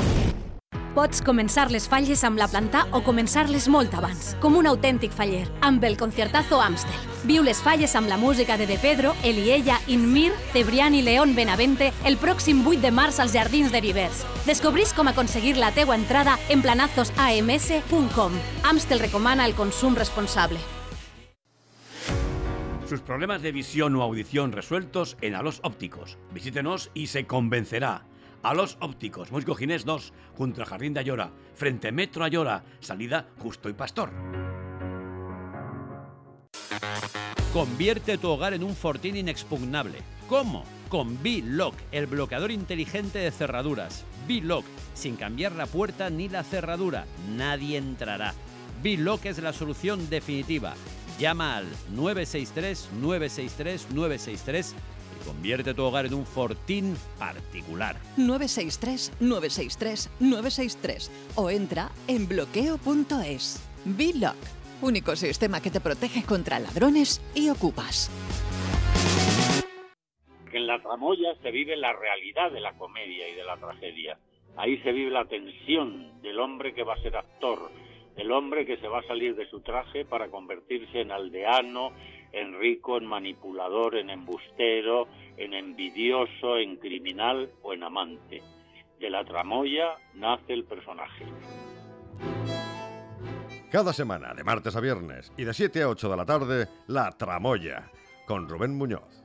Pots començar les falles amb la planta o començar-les molt abans, com un autèntic faller, amb el Conciertazo Amstel. Viu les falles amb la música de De Pedro, Eliella, Inmir, Cebrián i León Benavente el pròxim 8 de març als Jardins de Vivers. Descobrís com aconseguir la teua entrada en planazosams.com. Amstel recomana el consum responsable. Sus problemas de visión o audición resueltos en Alos Ópticos. Visítenos y se convencerá. Alos Ópticos, Musco Ginés 2, junto al Jardín de Ayora, frente Metro Ayora, salida Justo y Pastor. Convierte tu hogar en un fortín inexpugnable. ¿Cómo? Con B-Lock, el bloqueador inteligente de cerraduras. B-Lock, sin cambiar la puerta ni la cerradura. Nadie entrará. B-Lock es la solución definitiva. Llama al 963-963-963 y convierte tu hogar en un fortín particular. 963 963 963 o entra en bloqueo.es. B-Lock, único sistema que te protege contra ladrones y ocupas. En la tramoya se vive la realidad de la comedia y de la tragedia. Ahí se vive la tensión del hombre que va a ser actor, del hombre que se va a salir de su traje para convertirse en aldeano, en rico, en manipulador, en embustero, en envidioso, en criminal o en amante. De la tramoya nace el personaje. Cada semana, de martes a viernes y de 7 a 8 de la tarde, La Tramoya, con Rubén Muñoz.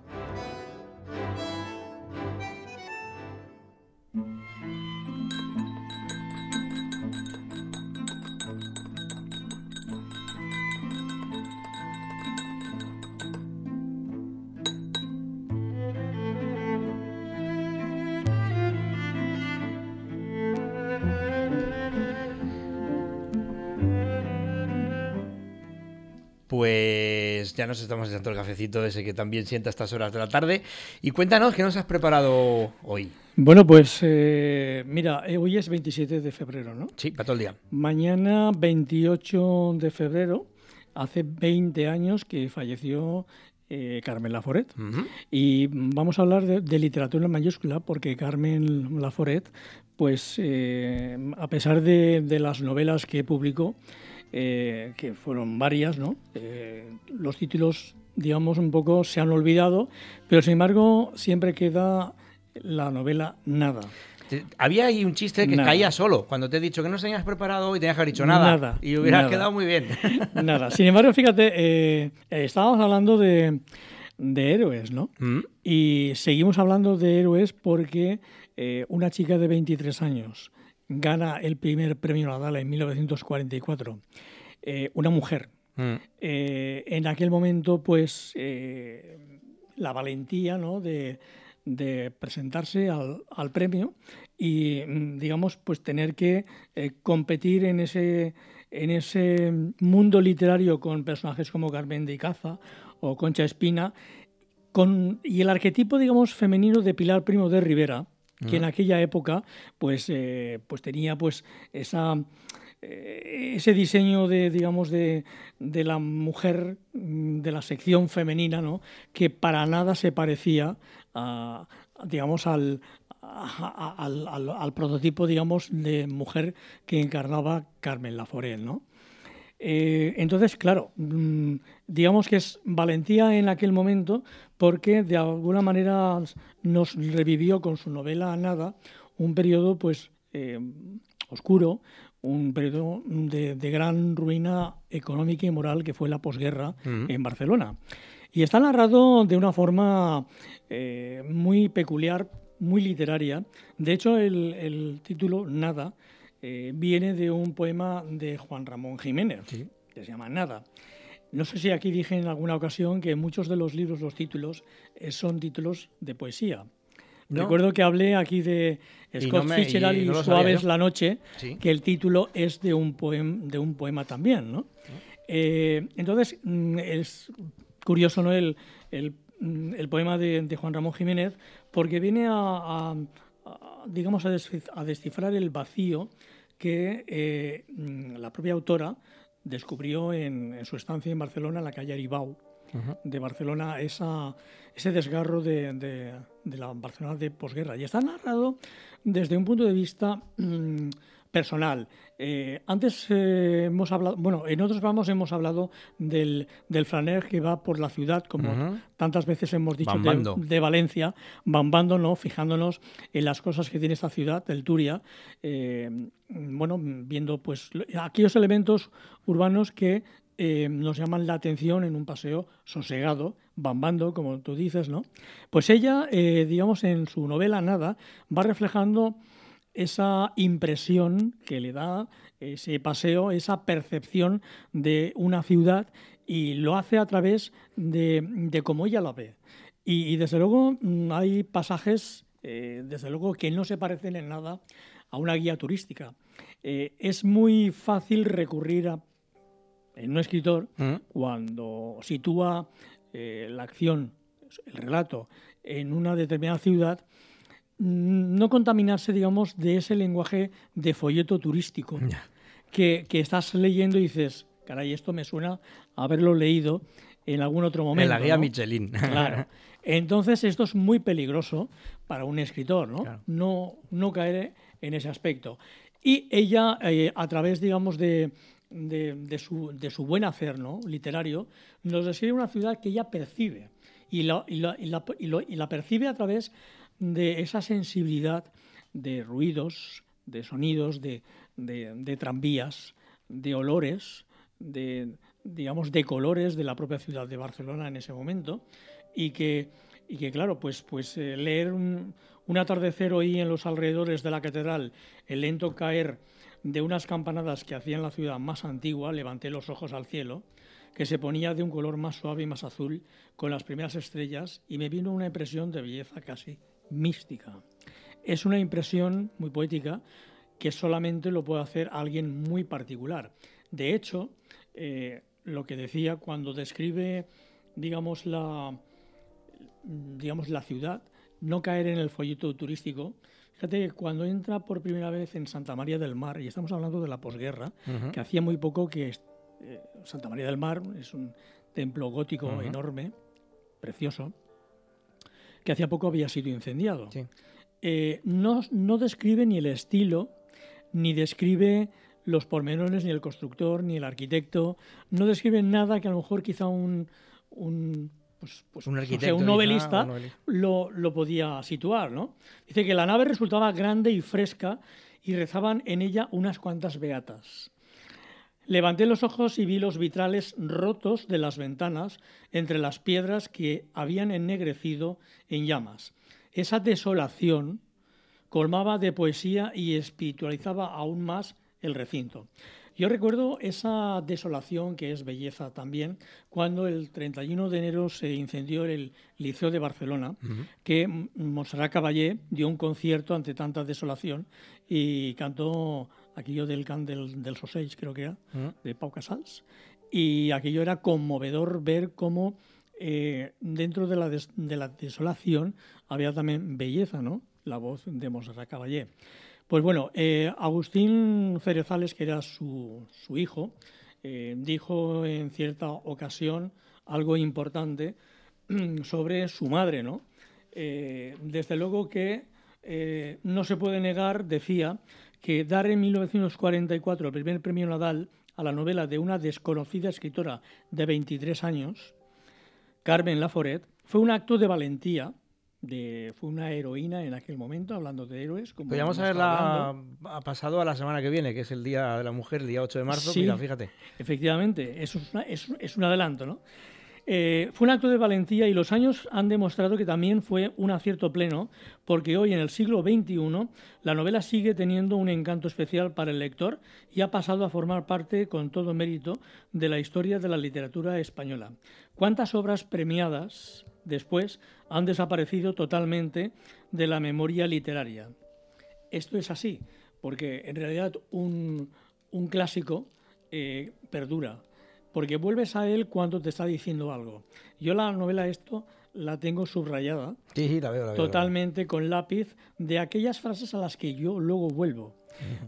Pues ya nos estamos echando el cafecito ese que también sienta a estas horas de la tarde. Y cuéntanos, ¿qué nos has preparado hoy? Bueno, pues eh, mira, eh, hoy es 27 de febrero, ¿no? Sí, para todo el día. Mañana, 28 de febrero, hace 20 años que falleció eh, Carmen Laforet. Y vamos a hablar de, de literatura en mayúscula porque Carmen Laforet, pues eh, a pesar de, de las novelas que publicó, eh, que fueron varias, ¿no? Eh, los títulos, digamos, un poco se han olvidado, pero sin embargo siempre queda la novela Nada. Había ahí un chiste que Nada. caía solo. Cuando te he dicho que no se tenías preparado y tenías que haber dicho nada. Nada, y hubieras nada. quedado muy bien. Nada. Sin embargo, fíjate, eh, estábamos hablando de, de héroes, ¿no? Mm. Y seguimos hablando de héroes porque eh, una chica de 23 años gana el primer premio Nadal en 1944. Eh, una mujer. Mm. Eh, en aquel momento, pues, eh, la valentía ¿no? de, de presentarse al, al premio y, mm, digamos, pues tener que competir en ese, en ese mundo literario con personajes como Carmen de Icaza o Concha Espina, con, y el arquetipo, digamos, femenino de Pilar Primo de Rivera, que en aquella época, pues, eh, pues tenía pues esa eh, ese diseño de, digamos, de, de la mujer, mm, de la sección femenina, ¿no? que para nada se parecía a, digamos, al, a- a- al, al- al prototipo, digamos, de mujer que encarnaba Carmen Laforet, ¿no? Eh, entonces, claro, mm, digamos que es valentía en aquel momento porque de alguna manera nos revivió con su novela Nada un periodo pues eh, oscuro, un periodo de, de gran ruina económica y moral que fue la posguerra en Barcelona. Y está narrado de una forma eh, muy peculiar, muy literaria. De hecho, el, el título Nada eh, viene de un poema de Juan Ramón Jiménez, que se llama Nada. No sé si aquí dije en alguna ocasión que muchos de los libros, los títulos, eh, son títulos de poesía. No. Recuerdo que hablé aquí de Y Scott no me- Fitzgerald y y, no Suaves la noche, Sí. que el título es de un, poem- de un poema también, ¿no? Eh, entonces, mm, es curioso, ¿no? El, el, mm, el poema de, de Juan Ramón Jiménez, porque viene a, a- a, digamos, a descifrar el vacío que eh, mm, la propia autora descubrió en, en su estancia en Barcelona, en la calle Aribau de Barcelona, esa, ese desgarro de, de- de la Barcelona de posguerra. Y está narrado desde un punto de vista mm, personal. Eh, antes eh, hemos hablado, bueno, en otros programas hemos hablado del, del flaner que va por la ciudad, como tantas veces hemos dicho, de, Valencia, bambando, ¿no? fijándonos en las cosas que tiene esta ciudad, el Turia, eh, bueno, viendo pues lo- aquellos elementos urbanos que eh, nos llaman la atención en un paseo sosegado, bambando, como tú dices, ¿no? Pues ella, eh, digamos, en su novela Nada, va reflejando esa impresión que le da ese paseo, esa percepción de una ciudad y lo hace a través de, de cómo ella la ve. Y, y, desde luego mm, hay pasajes, eh, desde luego, que no se parecen en nada a una guía turística. Eh, es muy fácil recurrir a, en un escritor cuando sitúa eh, la acción, el relato, en una determinada ciudad, mm, no contaminarse, digamos, de ese lenguaje de folleto turístico que, que estás leyendo y dices, caray, esto me suena a haberlo leído en algún otro momento. En la guía ¿no? Michelin. Claro. Entonces esto es muy peligroso para un escritor, ¿no? No, no caer en ese aspecto. Y ella, eh, a través, digamos, de, de, de su, de su buen hacer ¿no? literario, nos describe una ciudad que ella percibe. Y la, y la- y la- y lo- y la percibe a través de esa sensibilidad de ruidos, de sonidos, de, de- tranvías, de olores, de, digamos, de colores de la propia ciudad de Barcelona en ese momento. Y que, y que claro, pues, pues eh, leer un, un atardecer hoy en los alrededores de la catedral, el lento caer de unas campanadas que hacían la ciudad más antigua, levanté los ojos al cielo, que se ponía de un color más suave y más azul, con las primeras estrellas, y me vino una impresión de belleza casi mística. Es una impresión muy poética que solamente lo puede hacer alguien muy particular. De hecho, eh, lo que decía cuando describe, digamos, la, digamos, la ciudad, no caer en el folleto turístico. Fíjate que cuando entra por primera vez en Santa María del Mar, y estamos hablando de la posguerra, que hacía muy poco que eh, Santa María del Mar es un templo gótico enorme, precioso, que hacía poco había sido incendiado. Eh, no, no describe ni el estilo, ni describe los pormenores, ni el constructor, ni el arquitecto. No describe nada que a lo mejor quizá un, un, pues, pues, Un arquitecto, un un novelista. Lo, lo podía situar. ¿no? Dice que la nave resultaba grande y fresca y rezaban en ella unas cuantas beatas. Levanté los ojos y vi los vitrales rotos de las ventanas entre las piedras que habían ennegrecido en llamas. Esa desolación colmaba de poesía y espiritualizaba aún más el recinto. Yo recuerdo esa desolación, que es belleza también, cuando el 31 de enero se incendió el Liceo de Barcelona, que Montserrat Caballé dio un concierto ante tanta desolación y cantó aquello del can del, del Soseig, creo que era, Ujú. de Pau Casals. Y aquello era conmovedor ver cómo eh, dentro de la, des- de la desolación había también belleza, ¿no? La voz de Montserrat Caballé. Pues bueno, eh, Agustín Cerezales, que era su, su hijo, eh, dijo en cierta ocasión algo importante sobre su madre, ¿no? Desde luego que no se puede negar, decía, que dar en 1944 el primer premio Nadal a la novela de una desconocida escritora de 23 años, Carmen Laforet, fue un acto de valentía, de, fue una heroína en aquel momento, hablando de héroes. Como Podríamos estado haberla ha pasado a la semana que viene, que es el Día de la Mujer, el día 8 de marzo. Sí, Mira, fíjate. Efectivamente, eso es, una- es- es un adelanto, ¿no? Eh, fue un acto de valentía y los años han demostrado que también fue un acierto pleno, porque hoy en el siglo XXI la novela sigue teniendo un encanto especial para el lector y ha pasado a formar parte con todo mérito de la historia de la literatura española. ¿Cuántas obras premiadas después han desaparecido totalmente de la memoria literaria? Esto es así, porque en realidad un, clásico eh, perdura, porque vuelves a él cuando te está diciendo algo. Yo la novela esto la tengo subrayada Sí, sí, la veo, la veo. totalmente con lápiz de aquellas frases a las que yo luego vuelvo.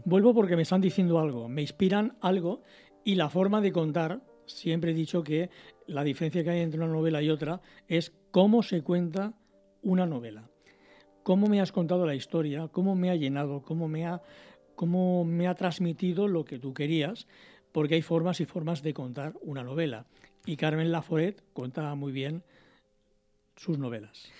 Vuelvo porque me están diciendo algo, me inspiran algo y la forma de contar, siempre he dicho que la diferencia que hay entre una novela y otra es cómo se cuenta una novela. Cómo me has contado la historia, cómo me ha llenado, cómo me ha, cómo me ha transmitido lo que tú querías, porque hay formas y formas de contar una novela. Y Carmen Laforet cuenta muy bien sus novelas.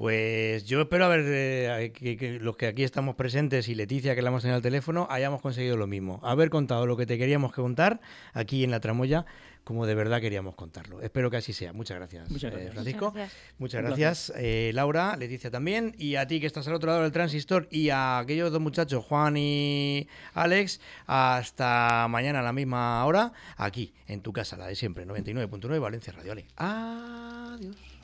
Pues yo espero haber eh, que, que los que aquí estamos presentes y Leticia que la hemos tenido al teléfono hayamos conseguido lo mismo, haber contado lo que te queríamos que contar aquí en la tramoya como de verdad queríamos contarlo. Espero que así sea. Muchas gracias, Muchas eh, gracias. Francisco. Muchas gracias. Muchas Un gracias, eh, Laura, Leticia también y a ti que estás al otro lado del transistor y a aquellos dos muchachos, Juan y Alex, hasta mañana a la misma hora aquí en tu casa, la de siempre, 99.9 Valencia Radio. Ale. Adiós.